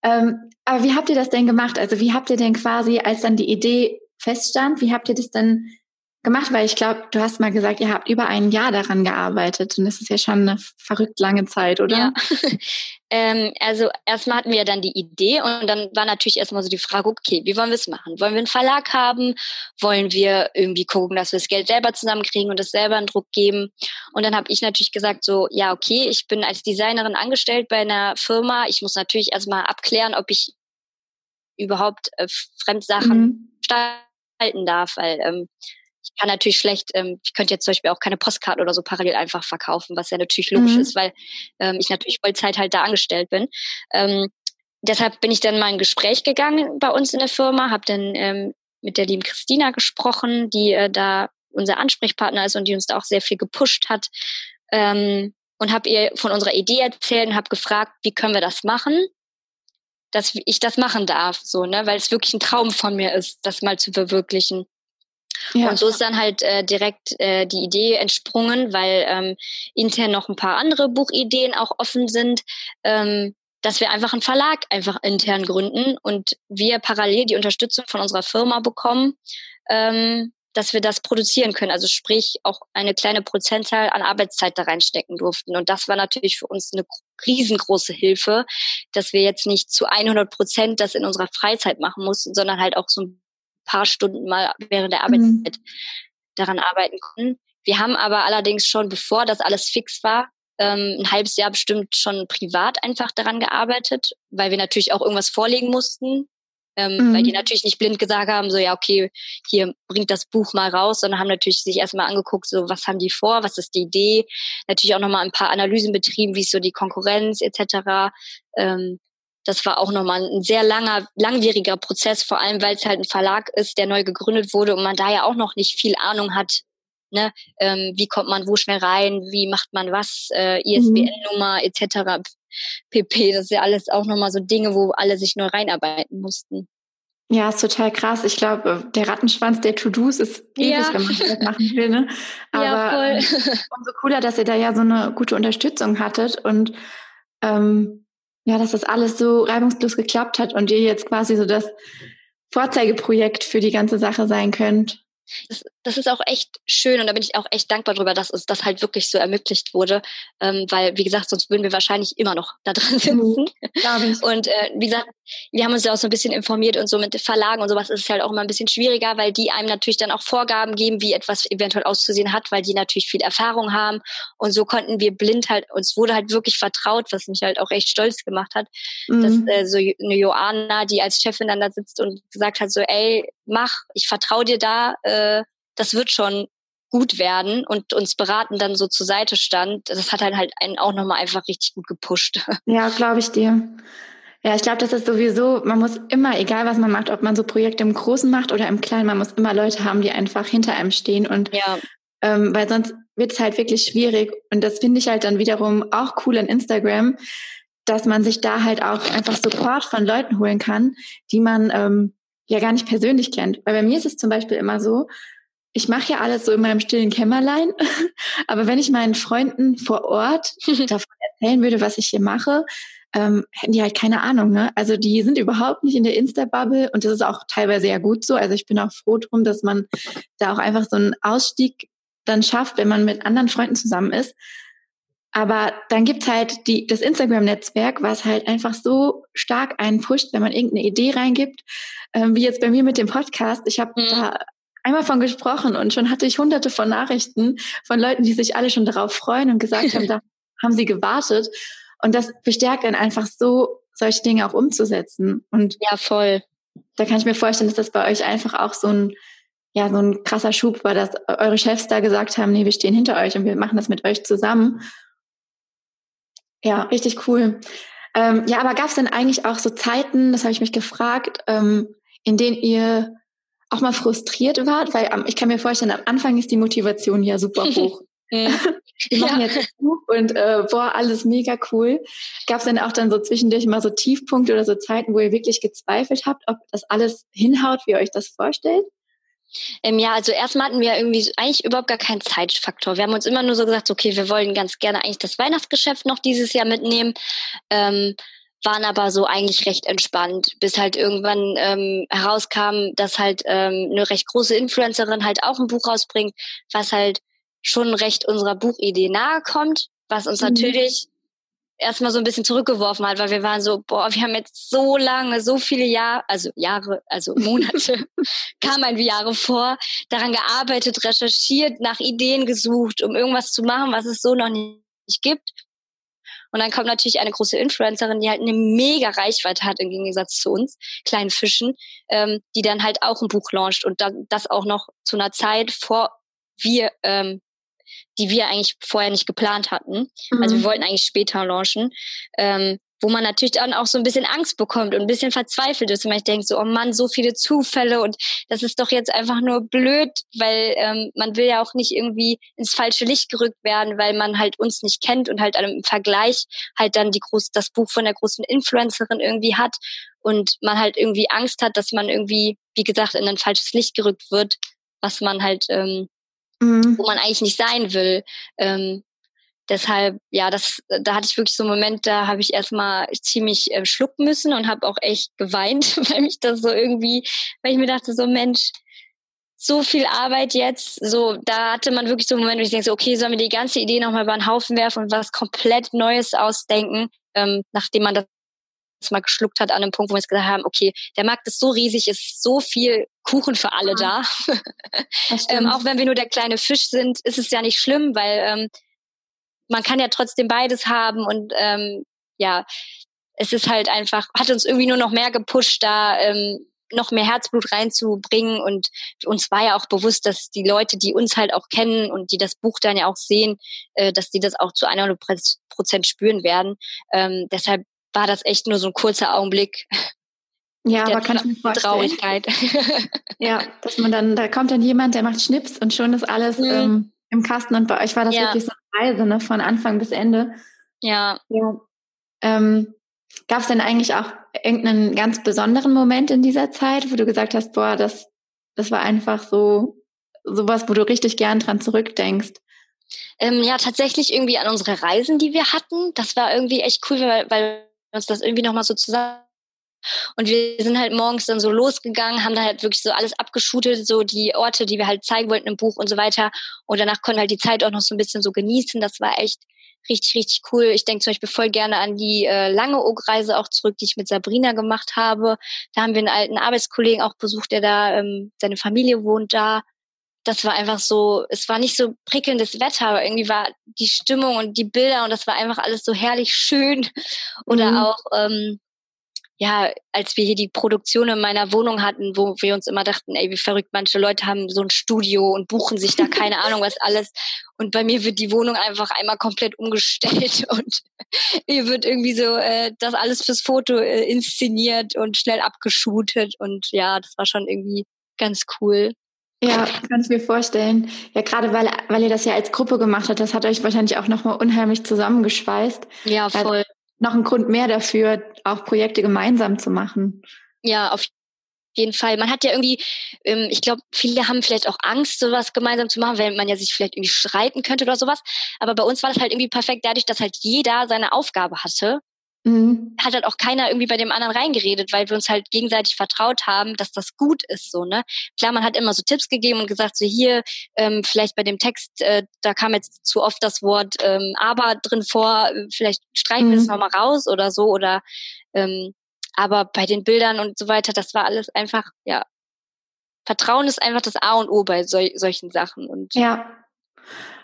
Ähm, aber wie habt ihr das denn gemacht? Also wie habt ihr denn quasi, als dann die Idee feststand, wie habt ihr das denn gemacht? Weil ich glaube, du hast mal gesagt, ihr habt über ein Jahr daran gearbeitet und das ist ja schon eine verrückt lange Zeit, oder? Ja. ähm, also erstmal hatten wir ja dann die Idee und dann war natürlich erstmal so die Frage, okay, wie wollen wir es machen? Wollen wir einen Verlag haben? Wollen wir irgendwie gucken, dass wir das Geld selber zusammenkriegen und das selber in Druck geben? Und dann habe ich natürlich gesagt, so, ja, okay, ich bin als Designerin angestellt bei einer Firma. Ich muss natürlich erstmal abklären, ob ich überhaupt äh, Fremdsachen mhm. gestalten darf, weil ähm, kann natürlich schlecht, ähm, ich könnte jetzt zum Beispiel auch keine Postkarten oder so parallel einfach verkaufen, was ja natürlich logisch mhm. ist, weil ähm, ich natürlich Vollzeit halt da angestellt bin. Ähm, deshalb bin ich dann mal in ein Gespräch gegangen bei uns in der Firma, habe dann ähm, mit der lieben Christina gesprochen, die äh, da unser Ansprechpartner ist und die uns da auch sehr viel gepusht hat. Ähm, und habe ihr von unserer Idee erzählt und habe gefragt, wie können wir das machen, dass ich das machen darf, so, ne, weil es wirklich ein Traum von mir ist, das mal zu verwirklichen. Ja. Und so ist dann halt äh, direkt äh, die Idee entsprungen, weil ähm, intern noch ein paar andere Buchideen auch offen sind, ähm, dass wir einfach einen Verlag einfach intern gründen und wir parallel die Unterstützung von unserer Firma bekommen, ähm, dass wir das produzieren können. Also sprich auch eine kleine Prozentzahl an Arbeitszeit da reinstecken durften. Und das war natürlich für uns eine riesengroße Hilfe, dass wir jetzt nicht zu 100 Prozent das in unserer Freizeit machen mussten, sondern halt auch so ein paar Stunden mal während der. Arbeitszeit mhm. daran arbeiten konnten. Wir haben aber allerdings schon, bevor das alles fix war, ähm, ein halbes Jahr bestimmt schon privat einfach daran gearbeitet, weil wir natürlich auch irgendwas vorlegen mussten, ähm, mhm. weil die mhm. natürlich nicht blind gesagt haben, so ja, okay, hier bringt das Buch mal raus, sondern haben natürlich sich erstmal angeguckt, so was haben die vor, was ist die Idee, natürlich auch nochmal ein paar Analysen betrieben, wie ist so die Konkurrenz etc. Ähm, das war auch nochmal ein sehr langer, langwieriger Prozess, vor allem weil es halt ein Verlag ist, der neu gegründet wurde und man da ja auch noch nicht viel Ahnung hat, ne, ähm, wie kommt man wo schnell rein, wie macht man was, äh, ISBN-Nummer mhm. etc. pp. Das ist ja alles auch nochmal so Dinge, wo alle sich neu reinarbeiten mussten. Ja, ist total krass. Ich glaube, der Rattenschwanz der To-Dos ist ewig, ja. wenn man das machen will. Ne? Aber ja, voll. Ähm, umso cooler, dass ihr da ja so eine gute Unterstützung hattet und ähm, ja, dass das alles so reibungslos geklappt hat und ihr jetzt quasi so das Vorzeigeprojekt für die ganze Sache sein könnt. Das, das ist auch echt schön und da bin ich auch echt dankbar drüber, dass uns das halt wirklich so ermöglicht wurde, ähm, weil wie gesagt, sonst würden wir wahrscheinlich immer noch da drin mhm. sitzen. Mhm, und äh, wie gesagt, wir haben uns ja auch so ein bisschen informiert und so mit Verlagen und sowas ist es halt auch immer ein bisschen schwieriger, weil die einem natürlich dann auch Vorgaben geben, wie etwas eventuell auszusehen hat, weil die natürlich viel Erfahrung haben und so konnten wir blind halt, uns wurde halt wirklich vertraut, was mich halt auch echt stolz gemacht hat, mhm. dass äh, so eine Joanna, die als Chefin dann da sitzt und gesagt hat so, ey, mach, ich vertraue dir da, äh, das wird schon gut werden und uns beraten dann so zur Seite stand, das hat dann halt einen auch nochmal einfach richtig gut gepusht. Ja, glaube ich dir. Ja, ich glaube, das ist sowieso, man muss immer, egal was man macht, ob man so Projekte im Großen macht oder im Kleinen, man muss immer Leute haben, die einfach hinter einem stehen und ja. ähm, weil sonst wird es halt wirklich schwierig und das finde ich halt dann wiederum auch cool an Instagram, dass man sich da halt auch einfach Support von Leuten holen kann, die man ähm, ja gar nicht persönlich kennt. Weil bei mir ist es zum Beispiel immer so, ich mache ja alles so in meinem stillen Kämmerlein, aber wenn ich meinen Freunden vor Ort davon erzählen würde, was ich hier mache, ähm, hätten die halt keine Ahnung. Ne? Also die sind überhaupt nicht in der Insta-Bubble und das ist auch teilweise ja gut so. Also ich bin auch froh drum, dass man da auch einfach so einen Ausstieg dann schafft, wenn man mit anderen Freunden zusammen ist. Aber dann gibt's halt die, das Instagram-Netzwerk, was halt einfach so stark einen pusht, wenn man irgendeine Idee reingibt, ähm, wie jetzt bei mir mit dem Podcast. Ich habe mhm. da einmal von gesprochen und schon hatte ich hunderte von Nachrichten von Leuten, die sich alle schon darauf freuen und gesagt haben, da haben sie gewartet. Und das bestärkt dann einfach so, solche Dinge auch umzusetzen. Und ja, voll. Da kann ich mir vorstellen, dass das bei euch einfach auch so ein, ja, so ein krasser Schub war, dass eure Chefs da gesagt haben, nee, wir stehen hinter euch und wir machen das mit euch zusammen. Ja, richtig cool. Ähm, ja, aber gab es denn eigentlich auch so Zeiten, das habe ich mich gefragt, ähm, in denen ihr auch mal frustriert wart? Weil ähm, ich kann mir vorstellen, am Anfang ist die Motivation ja super hoch. Wir machen ja. jetzt das Buch und äh, boah, alles mega cool. Gab es denn auch dann so zwischendurch mal so Tiefpunkte oder so Zeiten, wo ihr wirklich gezweifelt habt, ob das alles hinhaut, wie ihr euch das vorstellt? Ähm, ja, also erstmal hatten wir irgendwie eigentlich überhaupt gar keinen Zeitfaktor. Wir haben uns immer nur so gesagt, okay, wir wollen ganz gerne eigentlich das Weihnachtsgeschäft noch dieses Jahr mitnehmen. Ähm, waren aber so eigentlich recht entspannt, bis halt irgendwann ähm, herauskam, dass halt ähm, eine recht große Influencerin halt auch ein Buch rausbringt, was halt schon recht unserer Buchidee nahe kommt, was uns mhm. natürlich erstmal so ein bisschen zurückgeworfen hat, weil wir waren so, boah, wir haben jetzt so lange, so viele Jahre, also Jahre, also Monate, kam ein Jahre vor, daran gearbeitet, recherchiert, nach Ideen gesucht, um irgendwas zu machen, was es so noch nicht gibt. Und dann kommt natürlich eine große Influencerin, die halt eine mega Reichweite hat im Gegensatz zu uns, kleinen Fischen, ähm, die dann halt auch ein Buch launcht und dann, das auch noch zu einer Zeit vor wir ähm, die wir eigentlich vorher nicht geplant hatten. Mhm. Also wir mhm. wollten eigentlich später launchen. Ähm, wo man natürlich dann auch so ein bisschen Angst bekommt und ein bisschen verzweifelt ist und man denkt so, oh Mann, so viele Zufälle und das ist doch jetzt einfach nur blöd, weil ähm, man will ja auch nicht irgendwie ins falsche Licht gerückt werden, weil man halt uns nicht kennt und halt im Vergleich halt dann die groß, das Buch von der großen Influencerin irgendwie hat und man halt irgendwie Angst hat, dass man irgendwie, wie gesagt, in ein falsches Licht gerückt wird, was man halt, ähm, mhm. wo man eigentlich nicht sein will. Ähm, deshalb, ja, das, da hatte ich wirklich so einen Moment, da habe ich erstmal ziemlich äh, schlucken müssen und habe auch echt geweint, weil mich das so irgendwie, weil ich mir dachte, so Mensch, so viel Arbeit jetzt, so, da hatte man wirklich so einen Moment, wo ich denke, so, okay, sollen wir die ganze Idee nochmal über den Haufen werfen und was komplett Neues ausdenken, ähm, nachdem man das mal geschluckt hat an einem Punkt, wo wir jetzt gesagt haben, okay, der Markt ist so riesig, ist so viel Kuchen für alle ja. da. ähm, auch wenn wir nur der kleine Fisch sind, ist es ja nicht schlimm, weil ähm, man kann ja trotzdem beides haben und ähm, ja, es ist halt einfach, hat uns irgendwie nur noch mehr gepusht, da ähm, noch mehr Herzblut reinzubringen und uns war ja auch bewusst, dass die Leute, die uns halt auch kennen und die das Buch dann ja auch sehen, äh, dass die das auch zu 100 Prozent spüren werden. Ähm, deshalb war das echt nur so ein kurzer Augenblick. Ja, aber kann ich mir vorstellen. Traurigkeit. ja, dass man dann, da kommt dann jemand, der macht Schnips und schon ist alles mhm. ähm, im Kasten und bei euch war das ja. wirklich so eine Reise, ne, von Anfang bis Ende. Ja. ja. Ähm, Gab es denn eigentlich auch irgendeinen ganz besonderen Moment in dieser Zeit, wo du gesagt hast, boah, das, das war einfach so sowas, wo du richtig gern dran zurückdenkst? Ähm, ja, tatsächlich irgendwie an unsere Reisen, die wir hatten. Das war irgendwie echt cool, weil, weil uns das irgendwie nochmal so zusammen und wir sind halt morgens dann so losgegangen, haben da halt wirklich so alles abgeschootet, so die Orte, die wir halt zeigen wollten im Buch und so weiter. Und danach konnten wir halt die Zeit auch noch so ein bisschen so genießen. Das war echt richtig, richtig cool. Ich denke zum Beispiel voll gerne an die äh, lange Oak-Reise auch zurück, die ich mit Sabrina gemacht habe. Da haben wir einen alten Arbeitskollegen auch besucht, der da, ähm, seine Familie wohnt da. Das war einfach so, es war nicht so prickelndes Wetter, aber irgendwie war die Stimmung und die Bilder und das war einfach alles so herrlich schön. Oder mhm. auch, ähm, ja, als wir hier die Produktion in meiner Wohnung hatten, wo wir uns immer dachten, ey, wie verrückt, manche Leute haben so ein Studio und buchen sich da keine Ahnung was alles. Und bei mir wird die Wohnung einfach einmal komplett umgestellt und hier wird irgendwie so äh, das alles fürs Foto äh, inszeniert und schnell abgeschootet. Und ja, das war schon irgendwie ganz cool. Ja, kann ich mir vorstellen. Ja, gerade weil, weil ihr das ja als Gruppe gemacht habt, das hat euch wahrscheinlich auch nochmal unheimlich zusammengeschweißt. Ja, voll. Also noch ein Grund mehr dafür, auch Projekte gemeinsam zu machen. Ja, auf jeden Fall. Man hat ja irgendwie, ähm, ich glaube, viele haben vielleicht auch Angst, sowas gemeinsam zu machen, weil man ja sich vielleicht irgendwie streiten könnte oder sowas. Aber bei uns war das halt irgendwie perfekt, dadurch, dass halt jeder seine Aufgabe hatte Mhm. Hat halt auch keiner irgendwie bei dem anderen reingeredet, weil wir uns halt gegenseitig vertraut haben, dass das gut ist, so, ne? Klar, man hat immer so Tipps gegeben und gesagt, so hier, ähm, vielleicht bei dem Text, äh, da kam jetzt zu oft das Wort ähm, aber drin vor, vielleicht streichen mhm. wir es nochmal raus oder so, oder ähm, aber bei den Bildern und so weiter, das war alles einfach, ja, Vertrauen ist einfach das A und O bei sol solchen Sachen. Und ja.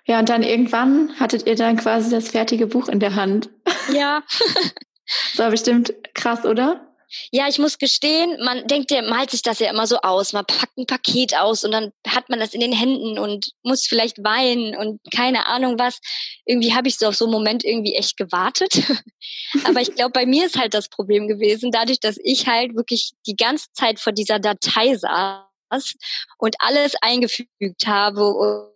Ja, und dann irgendwann hattet ihr dann quasi das fertige Buch in der Hand. Ja. Das war bestimmt krass, oder? Ja, ich muss gestehen, man denkt ja, malt sich das ja immer so aus. Man packt ein Paket aus und dann hat man das in den Händen und muss vielleicht weinen und keine Ahnung was. Irgendwie habe ich so auf so einen Moment irgendwie echt gewartet. Aber ich glaube, bei mir ist halt das Problem gewesen, dadurch, dass ich halt wirklich die ganze Zeit vor dieser Datei saß und alles eingefügt habe und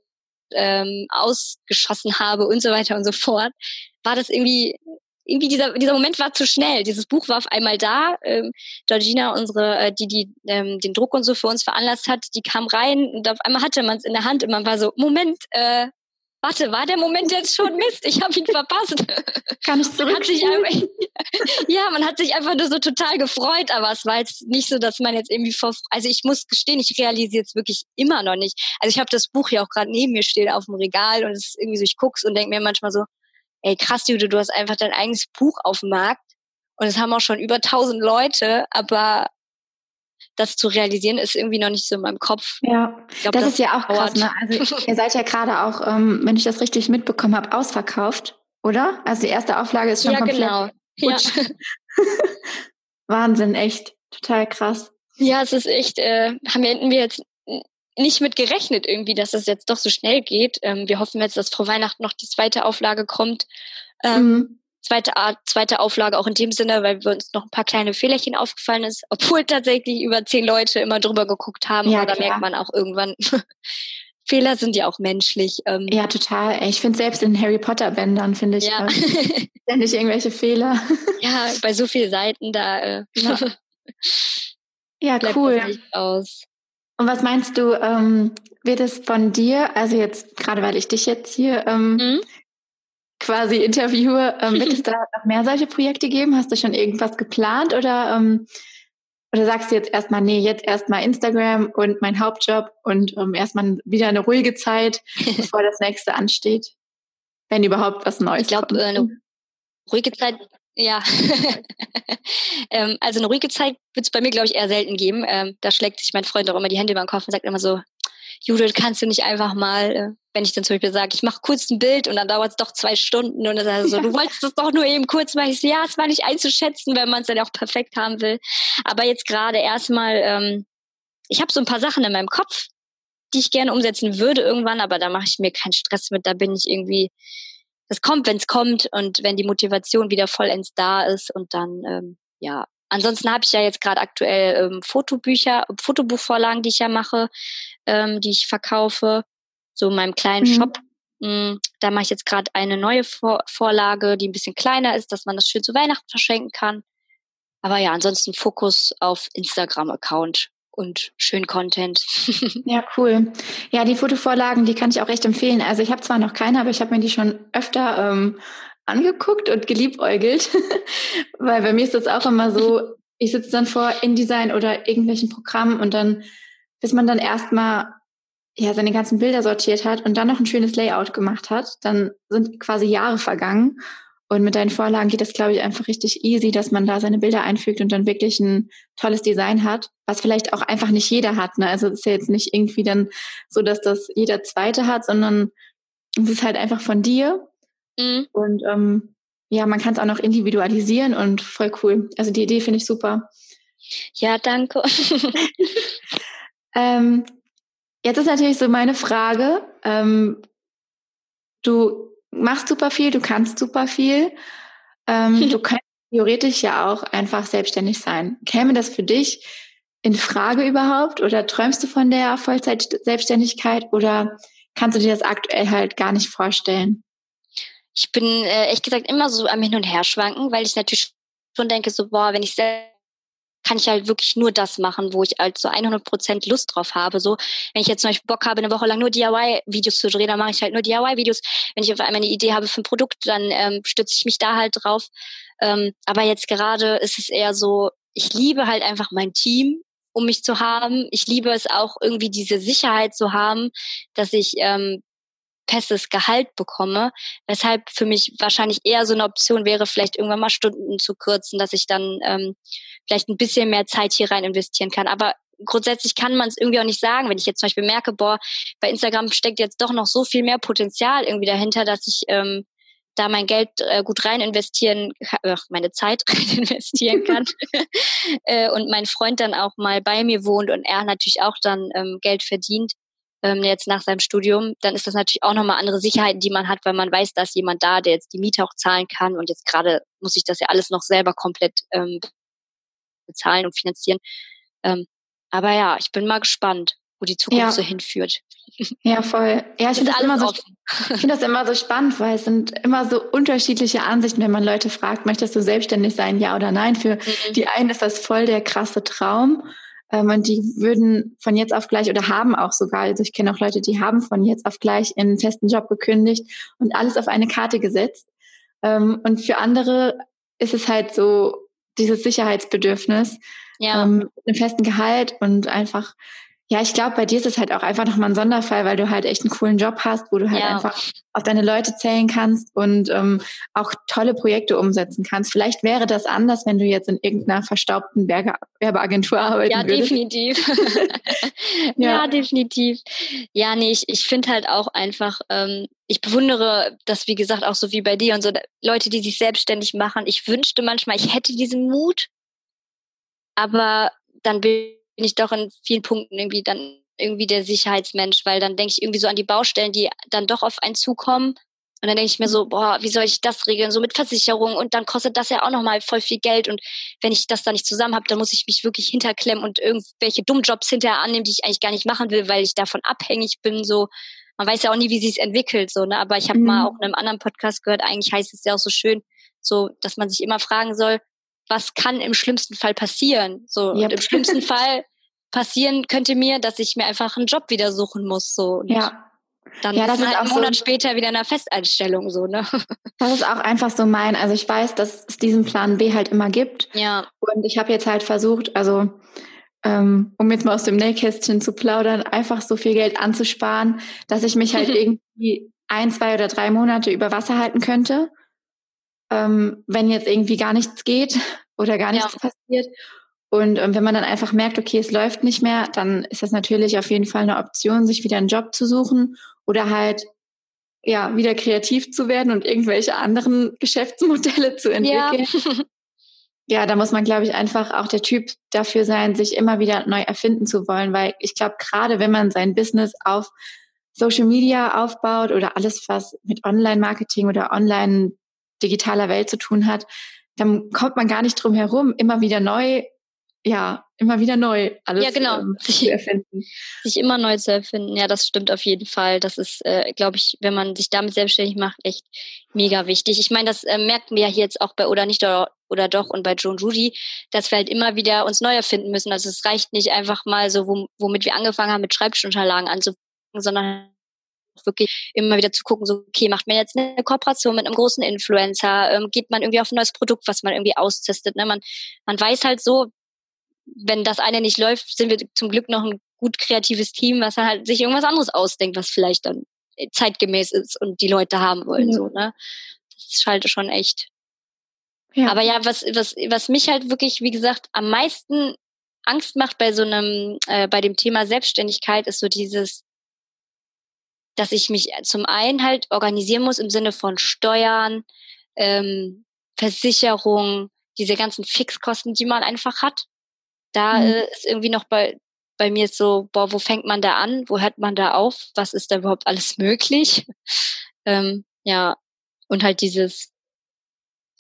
ähm, ausgeschossen habe und so weiter und so fort, war das irgendwie irgendwie dieser, dieser Moment war zu schnell. Dieses Buch war auf einmal da. Ähm, Georgina, unsere, äh, die, die ähm, den Druck und so für uns veranlasst hat, die kam rein und auf einmal hatte man es in der Hand und man war so, Moment, äh, warte, war der Moment jetzt schon Mist? Ich habe ihn verpasst. Kann ich zurück? ja, man hat sich einfach nur so total gefreut, aber es war jetzt nicht so, dass man jetzt irgendwie vor, also ich muss gestehen, ich realisiere es wirklich immer noch nicht. Also ich habe das Buch hier auch gerade neben mir stehen auf dem Regal und es ist irgendwie so, ich guck's und denke mir manchmal so, ey krass, Jude, du hast einfach dein eigenes Buch auf dem Markt und es haben auch schon über tausend Leute, aber das zu realisieren ist irgendwie noch nicht so in meinem Kopf. Ja, glaub, das, das, ist ja auch dauert. krass. Ne? Also ihr seid ja gerade auch, ähm, wenn ich das richtig mitbekommen habe, ausverkauft, oder? Also die erste Auflage ist schon ja, komplett genau. Ja. Wahnsinn, echt. Total krass. Ja, es ist echt, äh, haben wir, wir jetzt nicht mit gerechnet irgendwie, dass das jetzt doch so schnell geht. Ähm, wir hoffen jetzt, dass vor Weihnachten noch die zweite Auflage kommt. Ähm, mhm. Zweite Art, zweite Auflage auch in dem Sinne, weil wir uns noch ein paar kleine Fehlerchen aufgefallen ist, obwohl tatsächlich über zehn Leute immer drüber geguckt haben. Ja, da merkt man auch irgendwann, Fehler sind ja auch menschlich. Ähm. Ja, total. Ich finde selbst in Harry Potter Bändern finde ich ja. äh, ständig irgendwelche Fehler. ja, bei so vielen Seiten da. Äh, ja, ja cool. aus. Und was meinst du, ähm, wird es von dir, also jetzt gerade weil ich dich jetzt hier ähm, mhm. quasi interviewe, ähm, wird es da noch mehr solche Projekte geben? Hast du schon irgendwas geplant oder, ähm, oder sagst du jetzt erstmal, nee, jetzt erstmal Instagram und mein Hauptjob und ähm, erstmal wieder eine ruhige Zeit, bevor das nächste ansteht? Wenn überhaupt was Neues Ich glaube, äh, eine ruhige Zeit ja, ähm, also eine ruhige Zeit wird es bei mir, glaube ich, eher selten geben. Ähm, da schlägt sich mein Freund auch immer die Hände über den Kopf und sagt immer so, Judith, kannst du nicht einfach mal, äh, wenn ich dann zum Beispiel sage, ich mache kurz ein Bild und dann dauert es doch zwei Stunden und dann sagt er so, ja. du wolltest das doch nur eben kurz machen. Ich so, ja, es war nicht einzuschätzen, wenn man es dann auch perfekt haben will. Aber jetzt gerade erstmal, ähm, ich habe so ein paar Sachen in meinem Kopf, die ich gerne umsetzen würde irgendwann, aber da mache ich mir keinen Stress mit, da bin ich irgendwie das kommt, wenn es kommt und wenn die Motivation wieder vollends da ist und dann, ähm, ja. Ansonsten habe ich ja jetzt gerade aktuell ähm, Fotobücher, Fotobuchvorlagen, die ich ja mache, ähm, die ich verkaufe, so in meinem kleinen mhm. Shop. Mhm, da mache ich jetzt gerade eine neue Vor Vorlage, die ein bisschen kleiner ist, dass man das schön zu Weihnachten verschenken kann. Aber ja, ansonsten Fokus auf Instagram-Account und schön Content. ja, cool. Ja, die Fotovorlagen, die kann ich auch echt empfehlen. Also ich habe zwar noch keine, aber ich habe mir die schon öfter ähm, angeguckt und geliebäugelt, weil bei mir ist das auch immer so, ich sitze dann vor InDesign oder irgendwelchen Programmen und dann, bis man dann erstmal ja, seine ganzen Bilder sortiert hat und dann noch ein schönes Layout gemacht hat, dann sind quasi Jahre vergangen und mit deinen Vorlagen geht es, glaube ich, einfach richtig easy, dass man da seine Bilder einfügt und dann wirklich ein tolles Design hat, was vielleicht auch einfach nicht jeder hat. Ne? Also es ist ja jetzt nicht irgendwie dann so, dass das jeder Zweite hat, sondern es ist halt einfach von dir. Mhm. Und ähm, ja, man kann es auch noch individualisieren und voll cool. Also die Idee finde ich super. Ja, danke. ähm, jetzt ist natürlich so meine Frage. Ähm, du machst super viel, du kannst super viel. Ähm, du kannst theoretisch ja auch einfach selbstständig sein. Käme das für dich in Frage überhaupt oder träumst du von der Vollzeit-Selbstständigkeit oder kannst du dir das aktuell halt gar nicht vorstellen? Ich bin äh, ehrlich gesagt immer so am Hin und Her schwanken, weil ich natürlich schon denke, so, boah, wenn ich selbst kann ich halt wirklich nur das machen, wo ich halt so 100 Prozent Lust drauf habe. So, wenn ich jetzt zum Beispiel Bock habe, eine Woche lang nur DIY-Videos zu drehen, dann mache ich halt nur DIY-Videos. Wenn ich auf einmal eine Idee habe für ein Produkt, dann ähm, stütze ich mich da halt drauf. Ähm, aber jetzt gerade ist es eher so, ich liebe halt einfach mein Team, um mich zu haben. Ich liebe es auch irgendwie diese Sicherheit zu haben, dass ich ähm, festes Gehalt bekomme, weshalb für mich wahrscheinlich eher so eine Option wäre, vielleicht irgendwann mal Stunden zu kürzen, dass ich dann ähm, vielleicht ein bisschen mehr Zeit hier rein investieren kann. Aber grundsätzlich kann man es irgendwie auch nicht sagen, wenn ich jetzt zum Beispiel merke, boah, bei Instagram steckt jetzt doch noch so viel mehr Potenzial irgendwie dahinter, dass ich ähm, da mein Geld äh, gut rein investieren, äh, meine Zeit rein investieren kann äh, und mein Freund dann auch mal bei mir wohnt und er natürlich auch dann ähm, Geld verdient, ähm, jetzt nach seinem Studium, dann ist das natürlich auch nochmal andere Sicherheiten, die man hat, weil man weiß, dass jemand da, der jetzt die Miete auch zahlen kann und jetzt gerade muss ich das ja alles noch selber komplett ähm, bezahlen und finanzieren. Ähm, aber ja, ich bin mal gespannt, wo die Zukunft ja. so hinführt. Ja, voll. Ja, ich finde das, immer so, ich find das immer so spannend, weil es sind immer so unterschiedliche Ansichten, wenn man Leute fragt, möchtest du selbstständig sein, ja oder nein? Für mhm. die einen ist das voll der krasse Traum. Ähm, und die würden von jetzt auf gleich oder haben auch sogar, also ich kenne auch Leute, die haben von jetzt auf gleich in einen festen Job gekündigt und alles auf eine Karte gesetzt. Ähm, und für andere ist es halt so dieses Sicherheitsbedürfnis, ja. ähm, einen festen Gehalt und einfach ja, ich glaube, bei dir ist es halt auch einfach nochmal ein Sonderfall, weil du halt echt einen coolen Job hast, wo du halt ja. einfach auf deine Leute zählen kannst und ähm, auch tolle Projekte umsetzen kannst. Vielleicht wäre das anders, wenn du jetzt in irgendeiner verstaubten Werbe Werbeagentur arbeiten ja, würdest. Definitiv. ja. ja, definitiv. Ja, nee, ich, ich finde halt auch einfach, ähm, ich bewundere das, wie gesagt, auch so wie bei dir und so Leute, die sich selbstständig machen. Ich wünschte manchmal, ich hätte diesen Mut, aber dann bin bin ich doch in vielen Punkten irgendwie dann irgendwie der Sicherheitsmensch, weil dann denke ich irgendwie so an die Baustellen, die dann doch auf einen zukommen. Und dann denke ich mir so, boah, wie soll ich das regeln? So mit Versicherung und dann kostet das ja auch nochmal voll viel Geld. Und wenn ich das da nicht zusammen habe, dann muss ich mich wirklich hinterklemmen und irgendwelche Dummjobs hinterher annehmen, die ich eigentlich gar nicht machen will, weil ich davon abhängig bin. So, man weiß ja auch nie, wie sich entwickelt. So, ne? Aber ich habe mhm. mal auch in einem anderen Podcast gehört, eigentlich heißt es ja auch so schön, so, dass man sich immer fragen soll, was kann im schlimmsten Fall passieren? So, yep. und im schlimmsten Fall passieren könnte mir, dass ich mir einfach einen Job wieder suchen muss. So. Und ja. Dann Ja, das ist halt einen Monat so- später wieder in einer Festeinstellung so, ne? Das ist auch einfach so mein. Also ich weiß, dass es diesen Plan B halt immer gibt. Ja. Und ich habe jetzt halt versucht, also ähm, um jetzt mal aus dem Nähkästchen zu plaudern, einfach so viel Geld anzusparen, dass ich mich halt irgendwie ein, zwei oder drei Monate über Wasser halten könnte, ähm, wenn jetzt irgendwie gar nichts geht oder gar nichts passiert. Und ähm, wenn man dann einfach merkt, okay, es läuft nicht mehr, dann ist das natürlich auf jeden Fall eine Option, sich wieder einen Job zu suchen oder halt ja wieder kreativ zu werden und irgendwelche anderen Geschäftsmodelle zu Ja. entwickeln. Ja, da muss man, glaube ich, einfach auch der Typ dafür sein, sich immer wieder neu erfinden zu wollen, weil ich glaube, gerade wenn man sein Business auf Social Media aufbaut oder alles, was mit Online-Marketing oder online digitaler Welt zu tun hat, dann kommt man gar nicht drum herum, immer wieder neu, ja, immer wieder neu alles Ja, genau. ähm, zu erfinden. sich immer neu zu erfinden. Ja, das stimmt auf jeden Fall. Das ist, äh, glaube ich, wenn man sich damit selbstständig macht, echt mega wichtig. Ich meine, das äh, merken wir ja hier jetzt auch bei oder nicht oder, oder doch und bei Joe und Judy, dass wir halt immer wieder uns neu erfinden müssen. Also es reicht nicht einfach mal so, wo, womit wir angefangen haben, mit Schreibtischunterlagen anzufangen, sondern wirklich immer wieder zu gucken, so, okay, macht man jetzt eine Kooperation mit einem großen Influencer, ähm, geht man irgendwie auf ein neues Produkt, was man irgendwie austestet. Ne? Man, man weiß halt so, wenn das eine nicht läuft, sind wir zum Glück noch ein gut kreatives Team, was dann halt sich irgendwas anderes ausdenkt, was vielleicht dann zeitgemäß ist und die Leute haben wollen. Ja. So, ne? Das ist halt schon echt. Ja. Aber ja, was, was, was mich halt wirklich, wie gesagt, am meisten Angst macht bei so einem, äh, bei dem Thema Selbstständigkeit, ist so dieses, dass ich mich zum einen halt organisieren muss im Sinne von Steuern, ähm, Versicherung, diese ganzen Fixkosten, die man einfach hat. Da Mhm. äh, ist irgendwie noch bei, bei mir so, boah, wo fängt man da an? Wo hört man da auf? Was ist da überhaupt alles möglich? ähm, ja, und halt dieses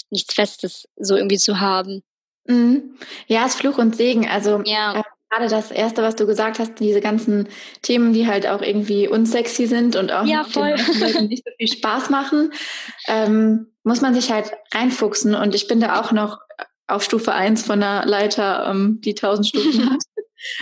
nichts Festes so irgendwie zu haben. Mhm. Ja, es ist Fluch und Segen. Also Ja, äh, gerade das Erste, was du gesagt hast, diese ganzen Themen, die halt auch irgendwie unsexy sind und auch Ja, nicht so viel Spaß machen, ähm, muss man sich halt reinfuchsen. Und ich bin da auch noch auf Stufe eins von einer Leiter, ähm, die tausend Stufen hat.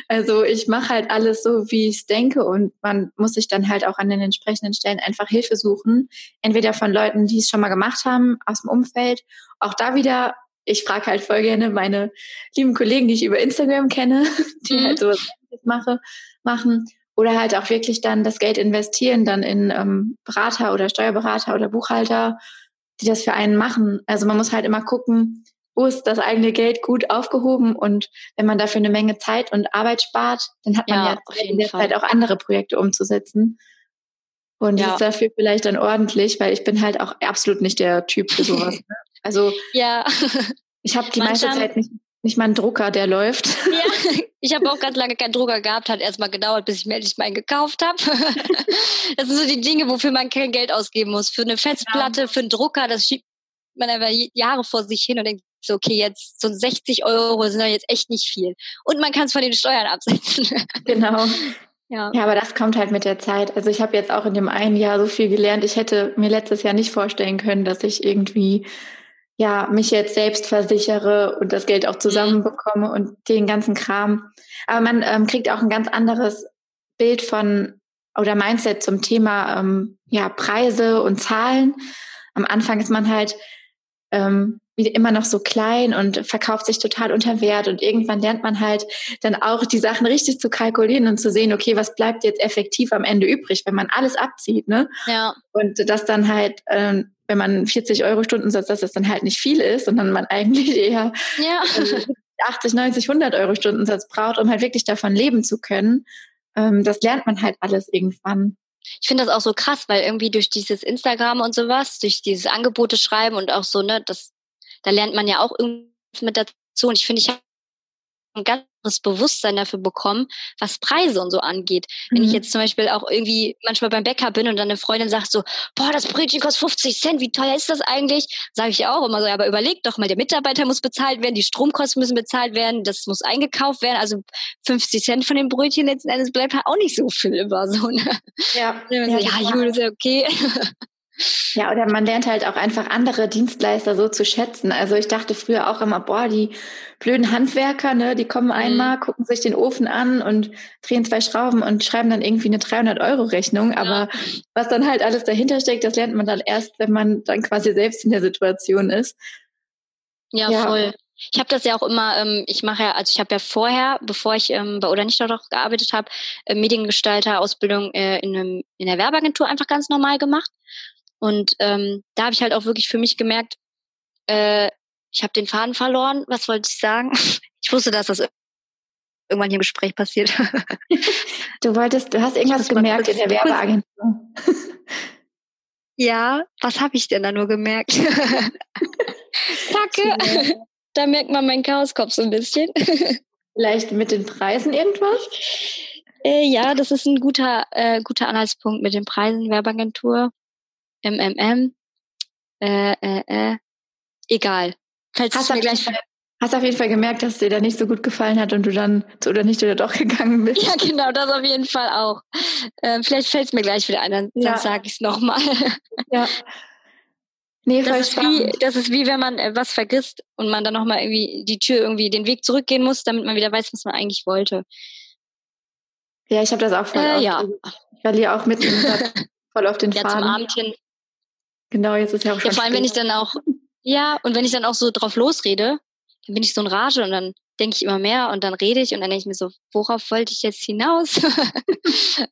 Also ich mache halt alles so, wie ich es denke und man muss sich dann halt auch an den entsprechenden Stellen einfach Hilfe suchen. Entweder von Leuten, die es schon mal gemacht haben, aus dem Umfeld. Auch da wieder, ich frage halt voll gerne meine lieben Kollegen, die ich über Instagram kenne, die Mhm. halt Ähnliches mache, machen. Oder halt auch wirklich dann das Geld investieren, dann in ähm, Berater oder Steuerberater oder Buchhalter, die das für einen machen. Also man muss halt immer gucken, wo ist das eigene Geld gut aufgehoben und wenn man dafür eine Menge Zeit und Arbeit spart, dann hat man Ja, ja, in der Fall. Zeit auch andere Projekte umzusetzen. Und Ja. ist dafür vielleicht dann ordentlich, weil ich bin halt auch absolut nicht der Typ für sowas. Also ja. ich habe die meiste Zeit nicht, nicht mal einen Drucker, der läuft. Ja, ich habe auch ganz lange keinen Drucker gehabt, hat erstmal gedauert, bis ich mir endlich mal einen gekauft habe. Das sind so die Dinge, wofür man kein Geld ausgeben muss. Für eine Festplatte, für einen Drucker, das schiebt man einfach Jahre vor sich hin und denkt so, okay, jetzt so 60 Euro sind doch jetzt echt nicht viel. Und man kann es von den Steuern absetzen. genau. ja. Ja, aber das kommt halt mit der Zeit. Also ich habe jetzt auch in dem einen Jahr so viel gelernt. Ich hätte mir letztes Jahr nicht vorstellen können, dass ich irgendwie ja mich jetzt selbst versichere und das Geld auch zusammenbekomme und den ganzen Kram. Aber man ähm, kriegt auch ein ganz anderes Bild von oder Mindset zum Thema ähm, ja Preise und Zahlen. Am Anfang ist man halt ähm, immer noch so klein und verkauft sich total unter Wert und irgendwann lernt man halt dann auch die Sachen richtig zu kalkulieren und zu sehen, okay, was bleibt jetzt effektiv am Ende übrig, wenn man alles abzieht, ne? ja, Und das dann halt, ähm, wenn man 40 Euro Stundensatz, dass das dann halt nicht viel ist, sondern man eigentlich eher ja. äh, 80, 90, 100 Euro Stundensatz braucht, um halt wirklich davon leben zu können. Ähm, das lernt man halt alles irgendwann. Ich finde das auch so krass, weil irgendwie durch dieses Instagram und sowas, durch dieses Angebote schreiben und auch so, ne, das, da lernt man ja auch irgendwie mit dazu. Und ich finde, ich habe ganz anderes Bewusstsein dafür bekommen, was Preise und so angeht. Wenn ich Mhm. jetzt zum Beispiel auch irgendwie manchmal beim Bäcker bin und dann eine Freundin sagt so, boah, das Brötchen kostet 50 Cent, wie teuer ist das eigentlich? Sage ich auch immer so, ja, aber überleg doch mal, der Mitarbeiter muss bezahlt werden, die Stromkosten müssen bezahlt werden, das muss eingekauft werden, also 50 Cent von dem Brötchen letzten Endes bleibt halt auch nicht so viel über so, ne? Ja, Ja, ja. Jule, ist ja okay. Ja, oder man lernt halt auch einfach andere Dienstleister so zu schätzen. Also ich dachte früher auch immer, boah, die blöden Handwerker, ne, die kommen einmal, mhm. gucken sich den Ofen an und drehen zwei Schrauben und schreiben dann irgendwie eine 300 Euro Rechnung. Aber ja. was dann halt alles dahinter steckt, das lernt man dann erst, wenn man dann quasi selbst in der Situation ist. Ja, ja. voll. Ich habe das ja auch immer, ähm, ich mache ja, also ich habe ja vorher, bevor ich ähm, bei oder nicht dort gearbeitet habe, äh, Mediengestalter-Ausbildung äh, in, einem, in der Werbeagentur einfach ganz normal gemacht. Und ähm, da habe ich halt auch wirklich für mich gemerkt, äh, ich habe den Faden verloren. Was wollte ich sagen? Ich wusste, dass das irgendwann hier im Gespräch passiert. Du wolltest, du hast irgendwas gemerkt in der Werbeagentur. Ja, was habe ich denn da nur gemerkt? Kacke. Da merkt man meinen Chaoskopf so ein bisschen. Vielleicht mit den Preisen irgendwas? Äh, ja, das ist ein guter, äh, guter Anhaltspunkt mit den Preisen, Werbeagentur, MMM. Äh, äh, äh. Egal. Falls hast, du mir gleich hast auf jeden Fall gemerkt, dass dir da nicht so gut gefallen hat und du dann zu oder nicht oder doch gegangen bist. Ja, genau, das auf jeden Fall auch. Äh, vielleicht fällt es mir gleich wieder ein, dann, ja. dann sage ich es nochmal. Ja. Nee, das, ist wie, das ist wie wenn man äh, was vergisst und man dann nochmal irgendwie die Tür irgendwie den Weg zurückgehen muss, damit man wieder weiß, was man eigentlich wollte. Ja, ich habe das auch voll äh, ja. Also, ich verliere auch mitten voll auf den ja, Faden. Zum Abend hin. Genau, jetzt ist ja auch schon. Ja, vor allem, wenn ich dann auch, ja, und wenn ich dann auch so drauf losrede, dann bin ich so in Rage und dann denke ich immer mehr und dann rede ich und dann denke ich mir so, worauf wollte ich jetzt hinaus?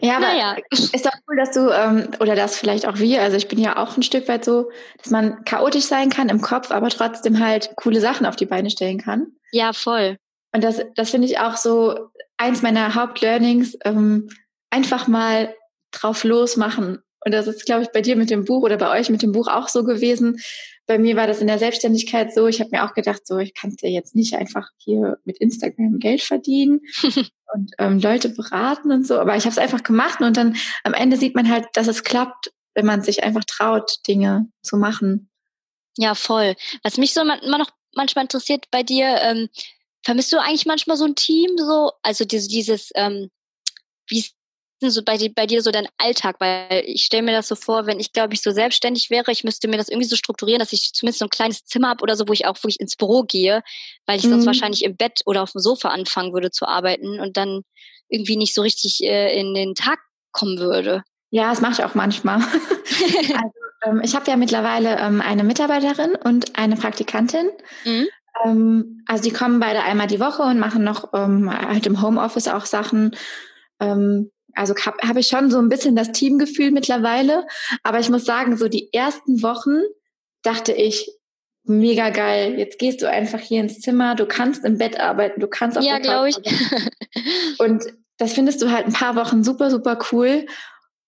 Ja, aber naja. ist doch cool, dass du, ähm, oder das vielleicht auch wir, also ich bin ja auch ein Stück weit so, dass man chaotisch sein kann im Kopf, aber trotzdem halt coole Sachen auf die Beine stellen kann. Ja, voll. Und das, das finde ich auch so eins meiner Hauptlearnings, ähm, einfach mal drauf losmachen. Und das ist, glaube ich, bei dir mit dem Buch oder bei euch mit dem Buch auch so gewesen. Bei mir war das in der Selbstständigkeit so. Ich habe mir auch gedacht, so ich kann ja jetzt nicht einfach hier mit Instagram Geld verdienen. und ähm, Leute beraten und so. Aber ich habe es einfach gemacht und dann am Ende sieht man halt, dass es klappt, wenn man sich einfach traut, Dinge zu machen. Ja, voll. Was mich so immer noch manchmal interessiert bei dir, ähm, vermisst du eigentlich manchmal so ein Team, so, also dieses, dieses ähm, wie ist denn so bei, bei dir so dein Alltag? Weil ich stelle mir das so vor, wenn ich, glaube ich, so selbstständig wäre, ich müsste mir das irgendwie so strukturieren, dass ich zumindest so ein kleines Zimmer habe oder so, wo ich auch wirklich ins Büro gehe, weil ich mhm. sonst wahrscheinlich im Bett oder auf dem Sofa anfangen würde zu arbeiten und dann irgendwie nicht so richtig äh, in den Tag kommen würde. Ja, das mache ich auch manchmal. also, ähm, ich habe ja mittlerweile ähm, eine Mitarbeiterin und eine Praktikantin. Mhm. Ähm, also die kommen beide einmal die Woche und machen noch ähm, halt im Homeoffice auch Sachen. Ähm, also habe hab ich schon so ein bisschen das Teamgefühl mittlerweile. Aber ich muss sagen, so die ersten Wochen dachte ich, mega geil. Jetzt gehst du einfach hier ins Zimmer, du kannst im Bett arbeiten, du kannst auf Ja, glaube ich. Und das findest du halt ein paar Wochen super, super cool.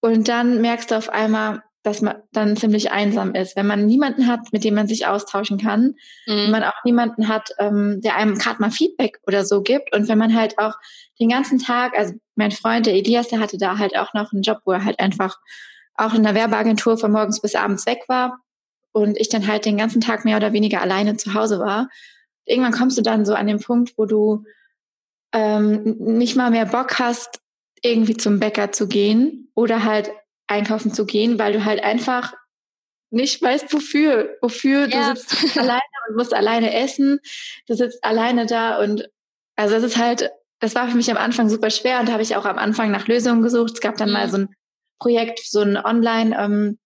Und dann merkst du auf einmal, dass man dann ziemlich einsam ist, wenn man niemanden hat, mit dem man sich austauschen kann, mhm. wenn man auch niemanden hat, ähm, der einem gerade mal Feedback oder so gibt und wenn man halt auch den ganzen Tag, also mein Freund, der Elias, der hatte da halt auch noch einen Job, wo er halt einfach auch in der Werbeagentur von morgens bis abends weg war und ich dann halt den ganzen Tag mehr oder weniger alleine zu Hause war. Irgendwann kommst du dann so an den Punkt, wo du ähm, nicht mal mehr Bock hast, irgendwie zum Bäcker zu gehen oder halt einkaufen zu gehen, weil du halt einfach nicht weißt, wofür. Wofür ja. du sitzt alleine und musst alleine essen. Du sitzt alleine da und also es ist halt, das war für mich am Anfang super schwer und da habe ich auch am Anfang nach Lösungen gesucht. Es gab dann mhm. mal so ein Projekt, so ein Online, ähm,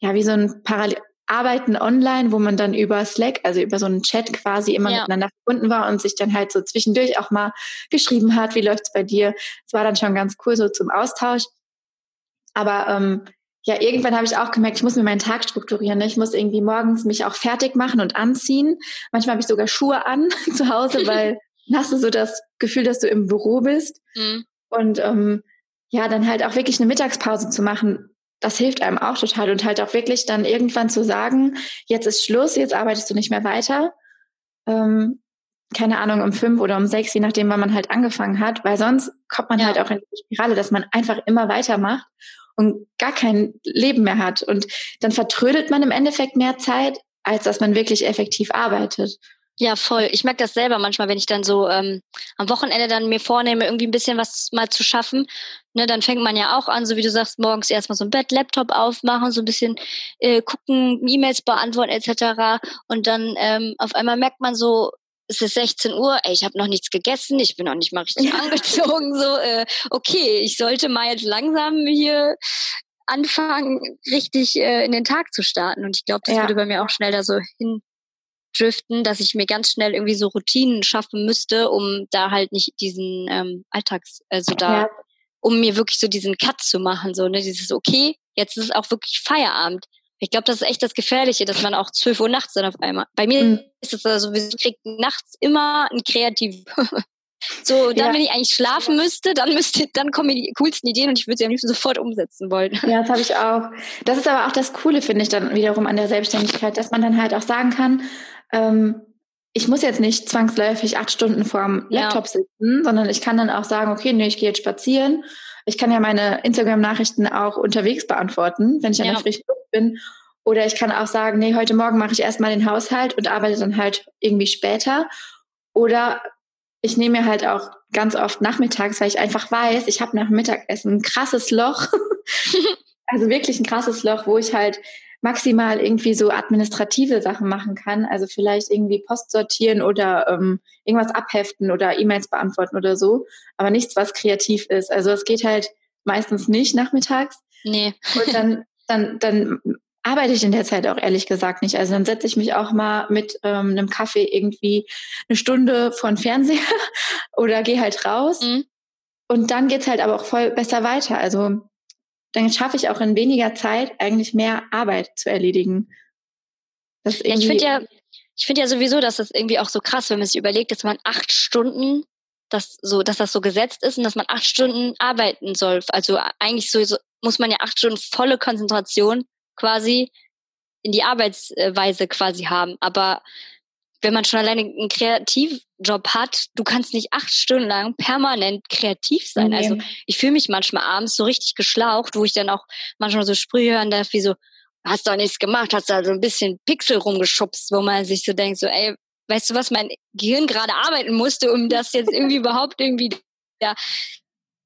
ja, wie so ein Parallel Arbeiten online, wo man dann über Slack, also über so einen Chat quasi immer ja. miteinander verbunden war und sich dann halt so zwischendurch auch mal geschrieben hat, wie läuft's bei dir. Es war dann schon ganz cool so zum Austausch. Aber ähm, ja, irgendwann habe ich auch gemerkt, ich muss mir meinen Tag strukturieren. Ne? Ich muss irgendwie morgens mich auch fertig machen und anziehen. Manchmal habe ich sogar Schuhe an zu Hause, weil hast du so das Gefühl, dass du im Büro bist. Mhm. Und ähm, ja, dann halt auch wirklich eine Mittagspause zu machen, das hilft einem auch total. Und halt auch wirklich dann irgendwann zu sagen, jetzt ist Schluss, jetzt arbeitest du nicht mehr weiter. Ähm, keine Ahnung, um fünf oder um sechs, je nachdem, wann man halt angefangen hat, weil sonst kommt man ja. halt auch in die Spirale, dass man einfach immer weitermacht und gar kein Leben mehr hat. Und dann vertrödelt man im Endeffekt mehr Zeit, als dass man wirklich effektiv arbeitet. Ja, voll. Ich merke das selber manchmal, wenn ich dann so ähm, am Wochenende dann mir vornehme, irgendwie ein bisschen was mal zu schaffen. Ne, dann fängt man ja auch an, so wie du sagst, morgens erstmal so ein Bett, Laptop aufmachen, so ein bisschen äh, gucken, E-Mails beantworten etc. Und dann ähm, auf einmal merkt man so, es ist 16 Uhr, ey, ich habe noch nichts gegessen, ich bin noch nicht mal richtig angezogen. So, äh, okay, ich sollte mal jetzt langsam hier anfangen, richtig äh, in den Tag zu starten. Und ich glaube, das ja. würde bei mir auch schnell da so hin driften, dass ich mir ganz schnell irgendwie so Routinen schaffen müsste, um da halt nicht diesen ähm, Alltags, also da, ja. um mir wirklich so diesen Cut zu machen, so, ne, dieses, okay, jetzt ist es auch wirklich Feierabend. Ich glaube, das ist echt das Gefährliche, dass man auch 12 Uhr nachts dann auf einmal. Bei mir mhm. ist es also, ich krieg nachts immer ein kreativ. so, dann, ja. wenn ich eigentlich schlafen müsste, dann müsste, dann kommen mir die coolsten Ideen und ich würde sie am liebsten sofort umsetzen wollen. Ja, das habe ich auch. Das ist aber auch das Coole, finde ich, dann wiederum an der Selbstständigkeit, dass man dann halt auch sagen kann, ähm, ich muss jetzt nicht zwangsläufig acht Stunden vorm Laptop ja. sitzen, sondern ich kann dann auch sagen, okay, nee, ich gehe jetzt spazieren. Ich kann ja meine Instagram-Nachrichten auch unterwegs beantworten, wenn ich ja. an der frischen Luft bin. Oder ich kann auch sagen, nee, heute Morgen mache ich erstmal den Haushalt und arbeite dann halt irgendwie später. Oder ich nehme mir halt auch ganz oft nachmittags, weil ich einfach weiß, ich habe nach Mittagessen ein krasses Loch. also wirklich ein krasses Loch, wo ich halt maximal irgendwie so administrative Sachen machen kann. Also vielleicht irgendwie Post sortieren oder ähm, irgendwas abheften oder E-Mails beantworten oder so. Aber nichts, was kreativ ist. Also es geht halt meistens nicht nachmittags. Nee. Und dann, dann, dann arbeite ich in der Zeit auch ehrlich gesagt nicht. Also dann setze ich mich auch mal mit ähm, einem Kaffee irgendwie eine Stunde vor den Fernseher oder gehe halt raus. Mhm. Und dann geht's halt aber auch voll besser weiter. Also dann schaffe ich auch in weniger Zeit eigentlich mehr Arbeit zu erledigen. ja, ich finde ja, ich finde ja sowieso, dass das irgendwie auch so krass, wenn man sich überlegt, dass man acht Stunden, dass so, dass das so gesetzt ist und dass man acht Stunden arbeiten soll. Also eigentlich so, so muss man ja acht Stunden volle Konzentration quasi in die Arbeitsweise quasi haben. Aber wenn man schon alleine einen Kreativjob hat, du kannst nicht acht Stunden lang permanent kreativ sein. Nee. Also ich fühle mich manchmal abends so richtig geschlaucht, wo ich dann auch manchmal so Sprüche hören darf, wie so, hast doch nichts gemacht, hast da so ein bisschen Pixel rumgeschubst, wo man sich so denkt, so, ey, weißt du, was mein Gehirn gerade arbeiten musste, um das jetzt irgendwie überhaupt irgendwie ja,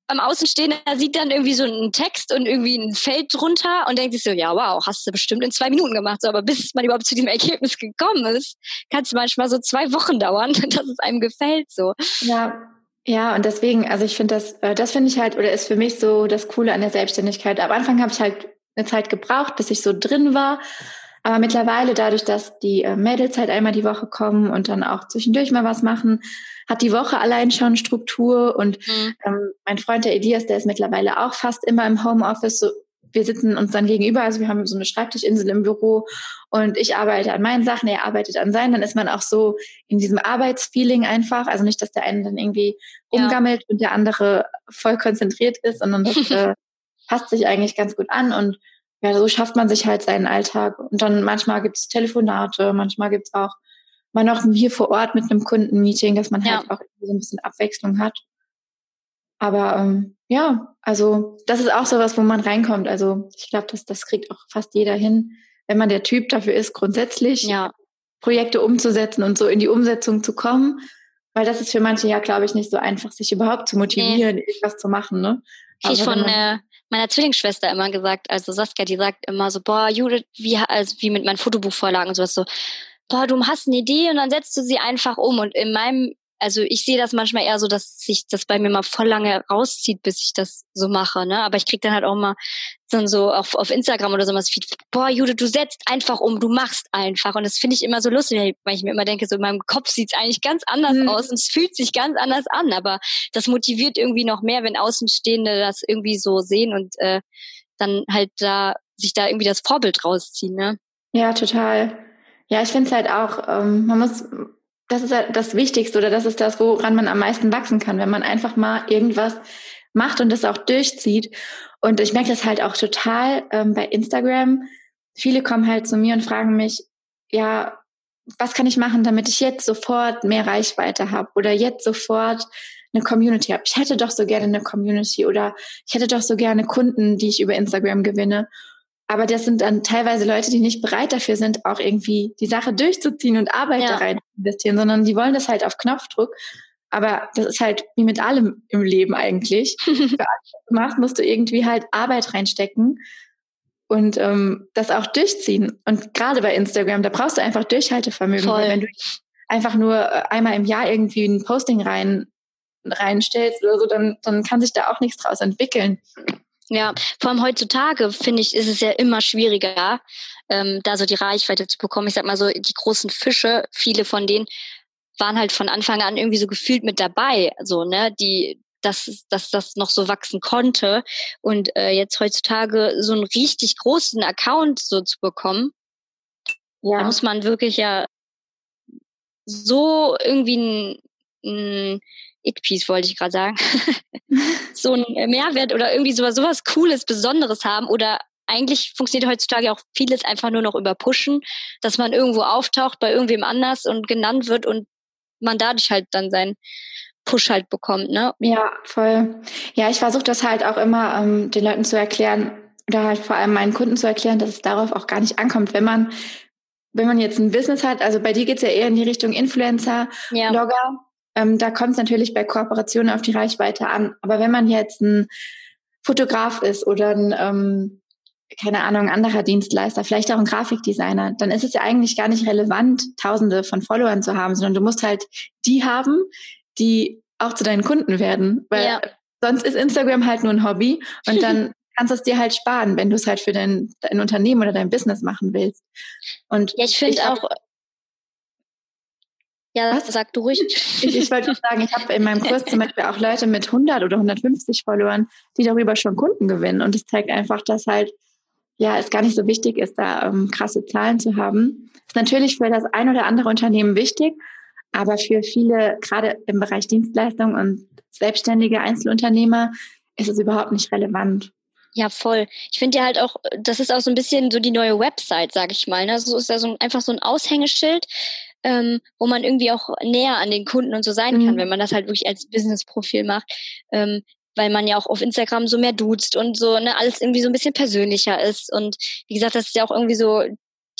am Außenstehender sieht dann irgendwie so einen Text und irgendwie ein Feld drunter und denkt sich so, ja, wow, hast du bestimmt in zwei Minuten gemacht. So, aber bis man überhaupt zu diesem Ergebnis gekommen ist, kann es manchmal so zwei Wochen dauern, dass es einem gefällt. So. Ja, ja, und deswegen, also ich finde das, äh, das finde ich halt, oder ist für mich so das Coole an der Selbstständigkeit. Am Anfang habe ich halt eine Zeit gebraucht, bis ich so drin war. Aber mittlerweile, dadurch, dass die äh, Mädels halt einmal die Woche kommen und dann auch zwischendurch mal was machen, hat die Woche allein schon Struktur. Und mhm. ähm, mein Freund, der Elias, der ist mittlerweile auch fast immer im Homeoffice. So, wir sitzen uns dann gegenüber, also wir haben so eine Schreibtischinsel im Büro und ich arbeite an meinen Sachen, er arbeitet an seinen, dann ist man auch so in diesem Arbeitsfeeling einfach. Also nicht, dass der eine dann irgendwie rumgammelt ja. und der andere voll konzentriert ist, sondern das äh, passt sich eigentlich ganz gut an und ja, so schafft man sich halt seinen Alltag. Und dann manchmal gibt es Telefonate, manchmal gibt es auch mal noch hier vor Ort mit einem Kundenmeeting, dass man ja. halt auch so ein bisschen Abwechslung hat. Aber ähm, ja, also das ist auch sowas, wo man reinkommt. Also ich glaube, das, das kriegt auch fast jeder hin, wenn man der Typ dafür ist, grundsätzlich ja. Projekte umzusetzen und so in die Umsetzung zu kommen. Weil das ist für manche ja, glaube ich, nicht so einfach, sich überhaupt zu motivieren, nee. irgendwas zu machen. Ne? Ich von äh, meiner Zwillingsschwester immer gesagt, also Saskia, die sagt immer so, boah, Judith, wie, also wie mit meinen Fotobuchvorlagen und sowas so, boah, du hast eine Idee und dann setzt du sie einfach um. Und in meinem, also ich sehe das manchmal eher so, dass sich das bei mir mal voll lange rauszieht, bis ich das so mache. Ne? Aber ich krieg dann halt auch mal dann so auf, auf Instagram oder so was Feed, boah, Jude, du setzt einfach um, du machst einfach. Und das finde ich immer so lustig, weil ich mir immer denke, so in meinem Kopf sieht's eigentlich ganz anders mhm. aus und es fühlt sich ganz anders an. Aber das motiviert irgendwie noch mehr, wenn Außenstehende das irgendwie so sehen und äh, dann halt da sich da irgendwie das Vorbild rausziehen. Ne? Ja, total. Ja, ich finde es halt auch, ähm, man muss, das ist halt das Wichtigste oder das ist das, woran man am meisten wachsen kann, wenn man einfach mal irgendwas macht und das auch durchzieht. Und ich merke das halt auch total ähm, bei Instagram. Viele kommen halt zu mir und fragen mich, ja, was kann ich machen, damit ich jetzt sofort mehr Reichweite habe oder jetzt sofort eine Community habe. Ich hätte doch so gerne eine Community oder ich hätte doch so gerne Kunden, die ich über Instagram gewinne. Aber das sind dann teilweise Leute, die nicht bereit dafür sind, auch irgendwie die Sache durchzuziehen und Arbeit ja. da rein zu investieren, sondern die wollen das halt auf Knopfdruck. Aber das ist halt wie mit allem im Leben eigentlich. Für alles, was du machst, musst du irgendwie halt Arbeit reinstecken und ähm, das auch durchziehen. Und gerade bei Instagram, da brauchst du einfach Durchhaltevermögen. Wenn du einfach nur äh, einmal im Jahr irgendwie ein Posting rein reinstellst oder so, dann, dann kann sich da auch nichts draus entwickeln. Ja, vor allem heutzutage, finde ich, ist es ja immer schwieriger, ähm, da so die Reichweite zu bekommen. Ich sag mal so, die großen Fische, viele von denen waren halt von Anfang an irgendwie so gefühlt mit dabei, so, ne, die, dass, dass das noch so wachsen konnte. Und äh, jetzt heutzutage so einen richtig großen Account so zu bekommen, ja. da muss man wirklich ja so irgendwie ein, ein It-Piece wollte ich gerade sagen, so einen Mehrwert oder irgendwie sowas, sowas Cooles, Besonderes haben oder eigentlich funktioniert heutzutage auch vieles einfach nur noch über Pushen, dass man irgendwo auftaucht bei irgendwem anders und genannt wird und man dadurch halt dann sein Push halt bekommt, ne? Ja, voll. Ja, ich versuche das halt auch immer ähm, den Leuten zu erklären oder halt vor allem meinen Kunden zu erklären, dass es darauf auch gar nicht ankommt, wenn man wenn man jetzt ein Business hat, also bei dir geht's ja eher in die Richtung Influencer, ja. Blogger, ähm, da kommt es natürlich bei Kooperationen auf die Reichweite an. Aber wenn man jetzt ein Fotograf ist oder ein, ähm, keine Ahnung, anderer Dienstleister, vielleicht auch ein Grafikdesigner, dann ist es ja eigentlich gar nicht relevant, tausende von Followern zu haben, sondern du musst halt die haben, die auch zu deinen Kunden werden. Weil ja. sonst ist Instagram halt nur ein Hobby und dann kannst du es dir halt sparen, wenn du es halt für dein, dein Unternehmen oder dein Business machen willst. Und ja, ich finde auch, ja, Was? sag du ruhig. Ich, ich wollte sagen, ich habe in meinem Kurs zum Beispiel auch Leute mit 100 oder 150 Followern, die darüber schon Kunden gewinnen. Und es zeigt einfach, dass halt, ja, es gar nicht so wichtig ist, da ähm, krasse Zahlen zu haben. Ist natürlich für das ein oder andere Unternehmen wichtig, aber für viele, gerade im Bereich Dienstleistung und selbstständige Einzelunternehmer, ist es überhaupt nicht relevant. Ja, voll. Ich finde ja halt auch, das ist auch so ein bisschen so die neue Website, sag ich mal. Ne? So ist ja so einfach so ein Aushängeschild, ähm, wo man irgendwie auch näher an den Kunden und so sein mhm. kann, wenn man das halt wirklich als Business-Profil macht. Ähm, weil man ja auch auf Instagram so mehr duzt und so, ne, alles irgendwie so ein bisschen persönlicher ist. Und wie gesagt, das ist ja auch irgendwie so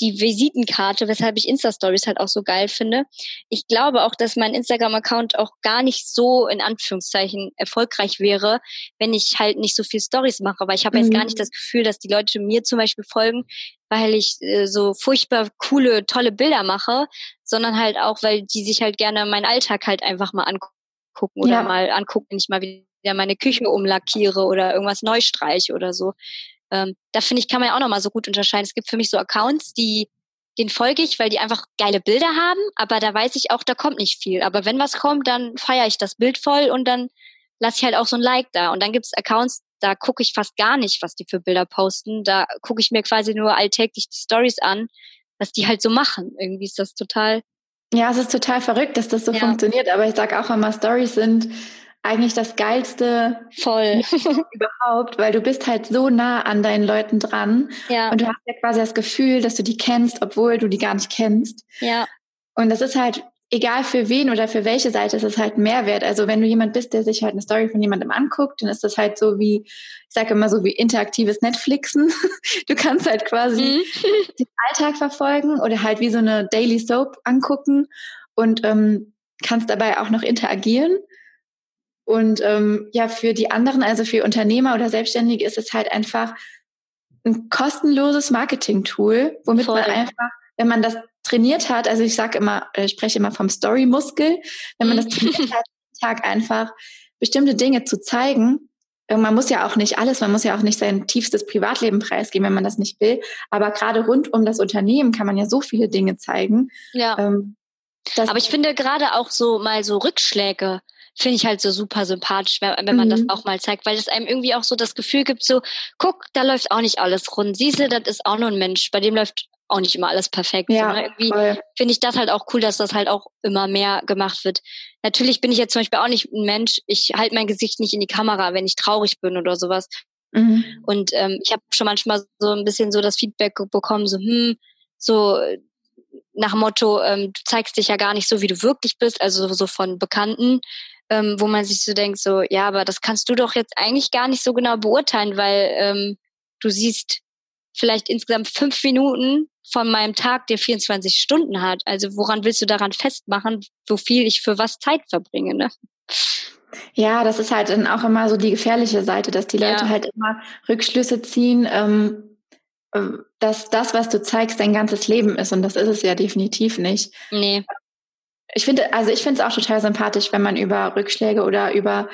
die Visitenkarte, weshalb ich Insta-Stories halt auch so geil finde. Ich glaube auch, dass mein Instagram-Account auch gar nicht so in Anführungszeichen erfolgreich wäre, wenn ich halt nicht so viel Stories mache. Weil ich habe mhm. jetzt gar nicht das Gefühl, dass die Leute mir zum Beispiel folgen, weil ich äh, so furchtbar coole, tolle Bilder mache, sondern halt auch, weil die sich halt gerne meinen Alltag halt einfach mal angucken oder ja. mal angucken, wenn ich mal wieder meine Küche umlackiere oder irgendwas neu streiche oder so. Ähm, da finde ich, kann man ja auch nochmal so gut unterscheiden. Es gibt für mich so Accounts, die, den folge ich, weil die einfach geile Bilder haben, aber da weiß ich auch, da kommt nicht viel. Aber wenn was kommt, dann feiere ich das Bild voll und dann lasse ich halt auch so ein Like da. Und dann gibt es Accounts, da gucke ich fast gar nicht, was die für Bilder posten. Da gucke ich mir quasi nur alltäglich die Stories an, was die halt so machen. Irgendwie ist das total. Ja, es ist total verrückt, dass das so ja. funktioniert. Aber ich sag auch immer, Stories sind eigentlich das geilste voll überhaupt, weil du bist halt so nah an deinen Leuten dran ja. und du hast ja quasi das Gefühl, dass du die kennst, obwohl du die gar nicht kennst. Ja. Und das ist halt egal für wen oder für welche Seite, ist es halt Mehrwert. Also wenn du jemand bist, der sich halt eine Story von jemandem anguckt, dann ist das halt so wie, ich sage immer so wie interaktives Netflixen. Du kannst halt quasi mhm. den Alltag verfolgen oder halt wie so eine Daily Soap angucken und ähm, kannst dabei auch noch interagieren. Und ähm, ja, für die anderen, also für Unternehmer oder Selbstständige, ist es halt einfach ein kostenloses Marketing-Tool, womit Voll. man einfach, wenn man das trainiert hat, also ich sage immer, ich spreche immer vom Story-Muskel, wenn man das trainiert hat, Tag einfach bestimmte Dinge zu zeigen. Äh, man muss ja auch nicht alles, man muss ja auch nicht sein tiefstes Privatleben preisgeben, wenn man das nicht will. Aber gerade rund um das Unternehmen kann man ja so viele Dinge zeigen. Ja. Ähm, aber ich finde gerade auch so mal so Rückschläge finde ich halt so super sympathisch, wenn, wenn man mhm. das auch mal zeigt, weil es einem irgendwie auch so das Gefühl gibt, so, guck, da läuft auch nicht alles rund. Siehst du, das ist auch nur ein Mensch, bei dem läuft auch nicht immer alles perfekt. Ja, ne? Irgendwie finde ich das halt auch cool, dass das halt auch immer mehr gemacht wird. Natürlich bin ich jetzt zum Beispiel auch nicht ein Mensch, ich halte mein Gesicht nicht in die Kamera, wenn ich traurig bin oder sowas. Mhm. Und ähm, ich habe schon manchmal so ein bisschen so das Feedback bekommen, so, hm, so nach dem Motto, ähm, du zeigst dich ja gar nicht so, wie du wirklich bist, also so von Bekannten ähm, wo man sich so denkt, so, ja, aber das kannst du doch jetzt eigentlich gar nicht so genau beurteilen, weil ähm, du siehst vielleicht insgesamt fünf Minuten von meinem Tag, der 24 Stunden hat. Also woran willst du daran festmachen, so viel ich für was Zeit verbringe, ne? Ja, das ist halt dann auch immer so die gefährliche Seite, dass die Leute ja. halt immer Rückschlüsse ziehen, ähm, äh, dass das, was du zeigst, dein ganzes Leben ist. Und das ist es ja definitiv nicht. Nee. Ich finde, also ich finde es auch total sympathisch, wenn man über Rückschläge oder über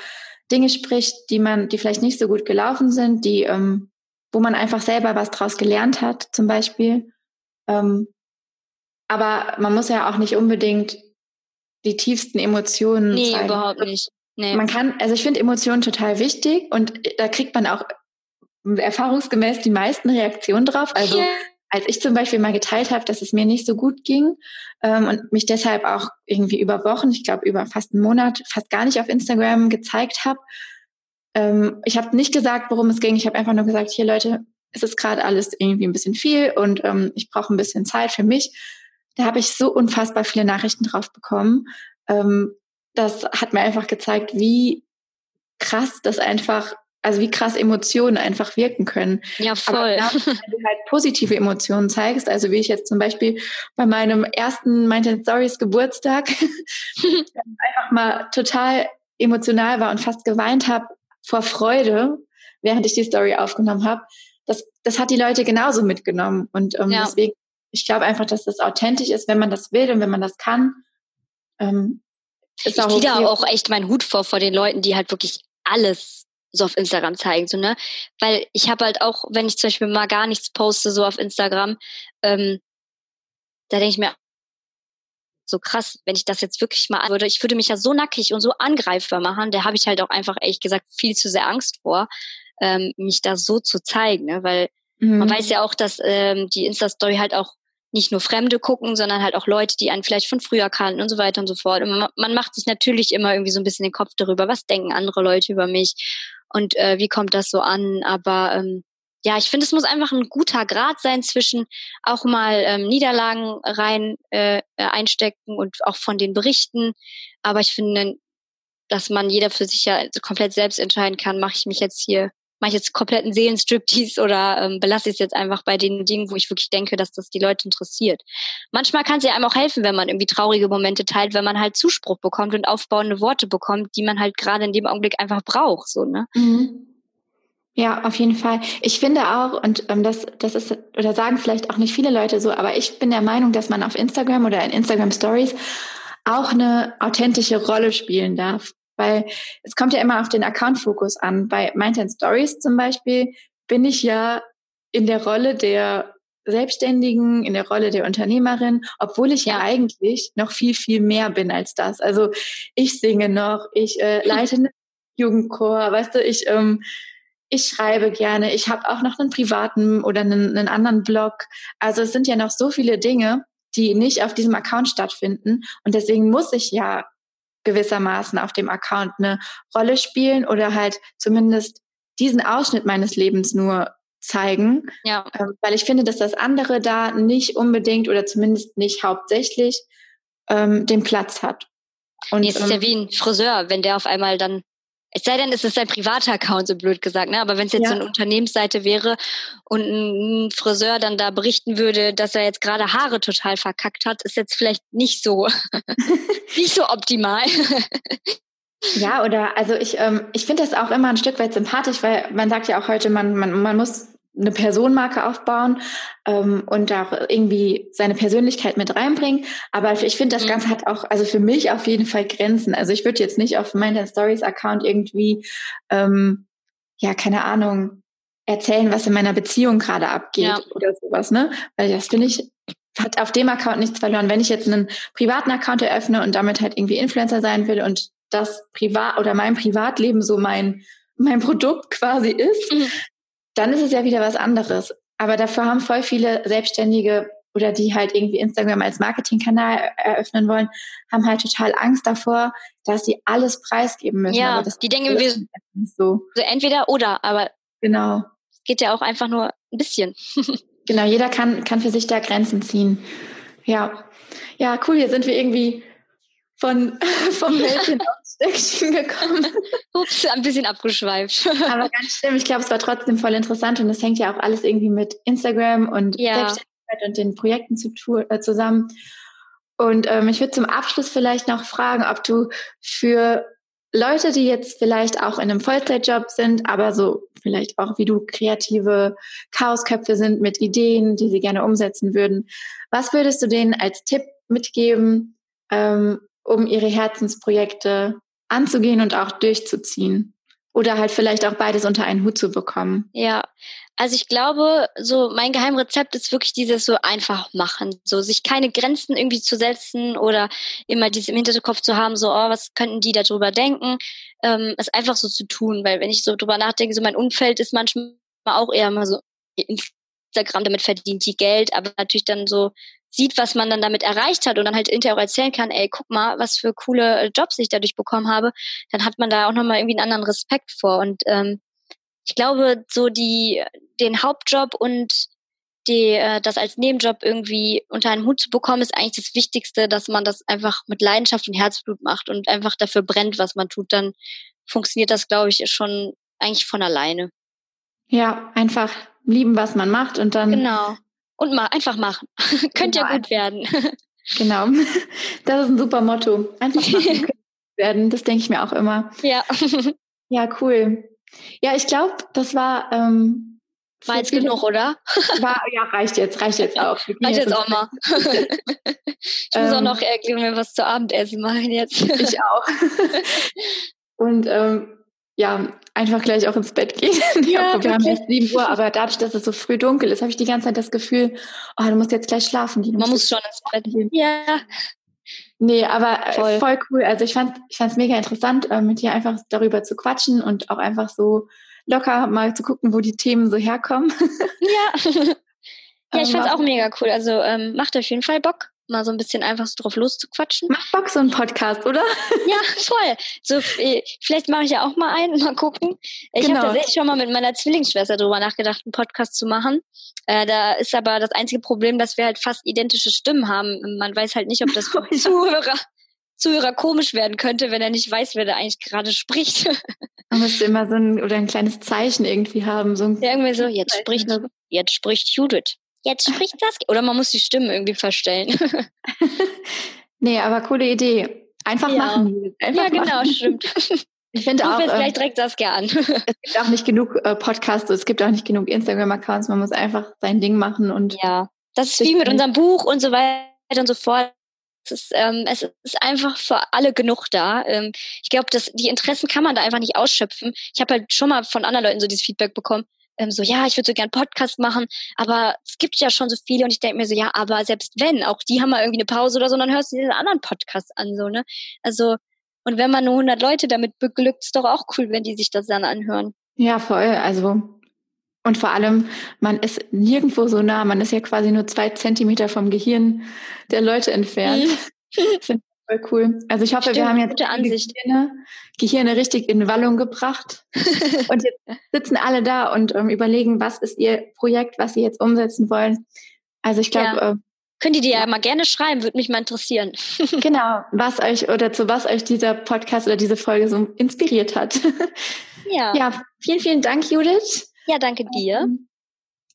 Dinge spricht, die man, die vielleicht nicht so gut gelaufen sind, die, ähm, wo man einfach selber was draus gelernt hat, zum Beispiel. Ähm, aber man muss ja auch nicht unbedingt die tiefsten Emotionen nee, zeigen. Überhaupt nicht. Nee. Man kann, also ich finde Emotionen total wichtig und da kriegt man auch erfahrungsgemäß die meisten Reaktionen drauf. Also yeah. als ich zum Beispiel mal geteilt habe, dass es mir nicht so gut ging ähm, und mich deshalb auch irgendwie über Wochen, ich glaube über fast einen Monat, fast gar nicht auf Instagram gezeigt habe. Ähm, ich habe nicht gesagt, worum es ging. Ich habe einfach nur gesagt, hier Leute, es ist gerade alles irgendwie ein bisschen viel und ähm, ich brauche ein bisschen Zeit für mich. Da habe ich so unfassbar viele Nachrichten drauf bekommen. Ähm, das hat mir einfach gezeigt, wie krass das einfach, also wie krass Emotionen einfach wirken können. Ja, voll. Aber wenn du halt positive Emotionen zeigst, also wie ich jetzt zum Beispiel bei meinem ersten Minded Stories Geburtstag einfach mal total emotional war und fast geweint habe vor Freude, während ich die Story aufgenommen habe. Das, das hat die Leute genauso mitgenommen. Und ähm, ja. deswegen, ich glaube einfach, dass das authentisch ist, wenn man das will und wenn man das kann. Ähm, ich ziehe da auch echt meinen Hut vor vor den Leuten, die halt wirklich alles so auf Instagram zeigen, so, ne? Weil ich habe halt auch, wenn ich zum Beispiel mal gar nichts poste, so auf Instagram, ähm, da denke ich mir, so krass, wenn ich das jetzt wirklich mal würde, ich würde mich ja so nackig und so angreifbar machen, da habe ich halt auch einfach, ehrlich gesagt, viel zu sehr Angst vor, ähm, mich da so zu zeigen, ne? Weil mhm. man weiß ja auch, dass ähm, die Insta-Story halt auch nicht nur Fremde gucken, sondern halt auch Leute, die einen vielleicht von früher kannten und so weiter und so fort. Und man, man macht sich natürlich immer irgendwie so ein bisschen den Kopf darüber, was denken andere Leute über mich und äh, wie kommt das so an. Aber ähm, ja, ich finde, es muss einfach ein guter Grad sein zwischen auch mal ähm, Niederlagen rein äh, äh einstecken und auch von den Berichten. Aber ich finde, dass man jeder für sich ja komplett selbst entscheiden kann, mache ich mich jetzt hier mache ich jetzt kompletten Seelenstriptease oder ähm, belasse ich es jetzt einfach bei den Dingen, wo ich wirklich denke, dass das die Leute interessiert. Manchmal kann es ja einem auch helfen, wenn man irgendwie traurige Momente teilt, wenn man halt Zuspruch bekommt und aufbauende Worte bekommt, die man halt gerade in dem Augenblick einfach braucht, so, ne? Mhm. Ja, auf jeden Fall. Ich finde auch, und ähm, das, das ist, oder sagen vielleicht auch nicht viele Leute so, aber ich bin der Meinung, dass man auf Instagram oder in Instagram Stories auch eine authentische Rolle spielen darf. Weil es kommt ja immer auf den Account-Fokus an. Bei Mindset Stories zum Beispiel bin ich ja in der Rolle der Selbstständigen, in der Rolle der Unternehmerin, obwohl ich ja, ja eigentlich noch viel, viel mehr bin als das. Also ich singe noch, ich äh, leite einen Jugendchor, weißt du, ich, ähm, ich schreibe gerne, ich habe auch noch einen privaten oder einen, einen anderen Blog. Also es sind ja noch so viele Dinge, die nicht auf diesem Account stattfinden. Und deswegen muss ich ja gewissermaßen auf dem Account eine Rolle spielen oder halt zumindest diesen Ausschnitt meines Lebens nur zeigen. Ja. Ähm, weil ich finde, dass das andere da nicht unbedingt oder zumindest nicht hauptsächlich ähm, den Platz hat. Und, nee, es ist ja ähm, wie ein Friseur, wenn der auf einmal dann es sei denn, es ist ein privater Account, so blöd gesagt, ne? Aber wenn es jetzt ja. so eine Unternehmensseite wäre und ein Friseur dann da berichten würde, dass er jetzt gerade Haare total verkackt hat, ist jetzt vielleicht nicht so nicht so optimal. ja, oder also ich, ähm, ich finde das auch immer ein Stück weit sympathisch, weil man sagt ja auch heute, man, man, man muss eine Personenmarke aufbauen ähm, und auch irgendwie seine Persönlichkeit mit reinbringen. Aber ich finde, das mhm. Ganze hat auch, also für mich auf jeden Fall Grenzen. Also ich würde jetzt nicht auf meinen Stories Account irgendwie, ähm, ja, keine Ahnung, erzählen, was in meiner Beziehung gerade abgeht ja. oder sowas, ne? Weil das finde ich, hat auf dem Account nichts verloren. Wenn ich jetzt einen privaten Account eröffne und damit halt irgendwie Influencer sein will und das Privat oder mein Privatleben so mein mein Produkt quasi ist, mhm dann ist es ja wieder was anderes. Aber dafür haben voll viele Selbstständige oder die halt irgendwie Instagram als Marketingkanal eröffnen wollen, haben halt total Angst davor, dass sie alles preisgeben müssen. Ja, die denken wir so. so entweder oder, aber genau. Es geht ja auch einfach nur ein bisschen. genau, jeder kann, kann für sich da Grenzen ziehen. Ja. Ja, cool, hier sind wir irgendwie von, vom Mädchen Stückchen gekommen. Ups, ein bisschen abgeschweift. Aber ganz schlimm. Ich glaube, es war trotzdem voll interessant und es hängt ja auch alles irgendwie mit Instagram und ja. Selbstständigkeit und den Projekten zu, äh, zusammen. Und ähm, ich würde zum Abschluss vielleicht noch fragen, ob du für Leute, die jetzt vielleicht auch in einem Vollzeitjob sind, aber so vielleicht auch wie du kreative Chaosköpfe sind mit Ideen, die sie gerne umsetzen würden, was würdest du denen als Tipp mitgeben, ähm, um ihre Herzensprojekte anzugehen und auch durchzuziehen? Oder halt vielleicht auch beides unter einen Hut zu bekommen. Ja, also ich glaube, so mein Geheimrezept ist wirklich dieses so einfach machen, so sich keine Grenzen irgendwie zu setzen oder immer dieses im Hinterkopf zu haben, so, oh, was könnten die darüber denken, ähm, es einfach so zu tun, weil wenn ich so drüber nachdenke, so mein Umfeld ist manchmal auch eher immer so Instagram, damit verdient die Geld, aber natürlich dann so sieht, was man dann damit erreicht hat und dann halt hinterher auch erzählen kann, ey, guck mal, was für coole äh, Jobs ich dadurch bekommen habe, dann hat man da auch nochmal irgendwie einen anderen Respekt vor. Und ähm, ich glaube, so die, den Hauptjob und die, äh, das als Nebenjob irgendwie unter einen Hut zu bekommen, ist eigentlich das Wichtigste, dass man das einfach mit Leidenschaft und Herzblut macht und einfach dafür brennt, was man tut. Dann funktioniert das, glaube ich, schon eigentlich von alleine. Ja, einfach lieben, was man macht und dann genau und mal einfach machen. Könnte genau. ja gut werden. genau. Das ist ein super Motto. Einfach machen werden. Das denke ich mir auch immer. Ja. Ja, cool. Ja, ich glaube, das war ähm, war jetzt genug, oder? War, ja, reicht jetzt, reicht jetzt auch. Reicht jetzt auch mal. ich muss auch ähm. noch irgendwie was zu Abendessen machen jetzt. Ich auch. Und ähm, ja, einfach gleich auch ins Bett gehen. Ja, wir haben jetzt 7 Uhr, aber dadurch, dass es so früh dunkel ist, habe ich die ganze Zeit das Gefühl, oh, du musst jetzt gleich schlafen gehen. Man muss schon ins Bett gehen. Ja. Nee, aber äh, voll, voll cool. Also ich fand ich fand's mega interessant, äh, mit dir einfach darüber zu quatschen und auch einfach so locker mal zu gucken, wo die Themen so herkommen. Ja. ja, ich fand's auch mega cool. Also ähm, macht auf jeden Fall Bock mal so ein bisschen einfach so drauf loszuquatschen. Macht Bock so ein Podcast, oder? Ja, voll. So, äh, vielleicht mache ich ja auch mal einen, mal gucken. Ich genau. habe tatsächlich schon mal mit meiner Zwillingsschwester darüber nachgedacht, einen Podcast zu machen. Äh, da ist aber das einzige Problem, dass wir halt fast identische Stimmen haben. Man weiß halt nicht, ob das für Zuhörer, Zuhörer komisch werden könnte, wenn er nicht weiß, wer da eigentlich gerade spricht. Man müsste immer so ein oder ein kleines Zeichen irgendwie haben. So ja, irgendwie so, jetzt spricht, jetzt spricht Judith jetzt spricht das. Oder man muss die Stimme irgendwie verstellen. nee, aber coole Idee. Einfach ja. machen. Einfach ja, genau, machen. stimmt. Ich finde auch. Jetzt gleich direkt das gern. es gibt auch nicht genug äh, Podcasts, es gibt auch nicht genug Instagram-Accounts. Man muss einfach sein Ding machen und. Ja, das ist wie mit unserem Buch und so weiter und so fort. Es ist, ähm, es ist einfach für alle genug da. Ähm, ich glaube, die Interessen kann man da einfach nicht ausschöpfen. Ich habe halt schon mal von anderen Leuten so dieses Feedback bekommen ähm, so, ja, ich würde so gern Podcast machen, aber es gibt ja schon so viele und ich denke mir so, ja, aber selbst wenn, auch die haben mal irgendwie eine Pause oder so, dann hörst du dir den anderen Podcast an, so, ne? Also, und wenn man nur 100 Leute damit beglückt, ist doch auch cool, wenn die sich das dann anhören. Ja, voll. Also, und vor allem, man ist nirgendwo so nah. Man ist ja quasi nur zwei Zentimeter vom Gehirn der Leute entfernt. Mhm. Voll cool. Also ich hoffe, Stimmt, wir haben jetzt Ansicht. Gehirne, Gehirne richtig in Wallung gebracht. und jetzt sitzen alle da und ähm, überlegen, was ist ihr Projekt, was sie jetzt umsetzen wollen. Also ich glaube. Ja. Äh, Könnt ihr dir ja mal gerne schreiben, würde mich mal interessieren. genau, was euch oder zu was euch dieser Podcast oder diese Folge so inspiriert hat. ja. Ja, vielen, vielen Dank, Judith. Ja, danke dir. Ähm,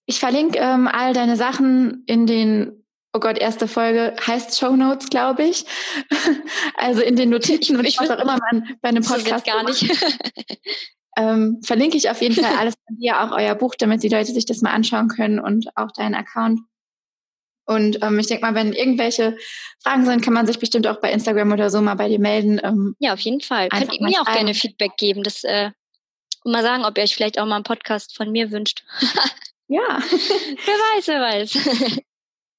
ich verlinke ähm, all deine Sachen in den oh Gott, erste Folge heißt Show Notes, glaube ich. Also in den Notizen und ich was auch immer man bei einem Podcast gar nicht. ähm, verlinke ich auf jeden Fall alles von dir, auch euer Buch, damit die Leute sich das mal anschauen können und auch deinen Account. Und ähm, ich denke mal, wenn irgendwelche Fragen sind, kann man sich bestimmt auch bei Instagram oder so mal bei dir melden. Ähm, ja, auf jeden Fall. Könnt ihr mir auch gerne Feedback geben, das, äh, und mal sagen, ob ihr euch vielleicht auch mal einen Podcast von mir wünscht. ja. wer weiß, wer weiß.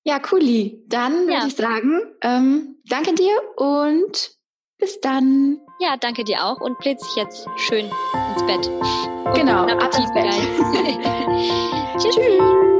Ja, cooli. Dann ja. würde ich sagen, ähm, danke dir und bis dann. Ja, danke dir auch und bläht sich jetzt schön ins Bett. Und genau, ab ins Bett. Tschüss.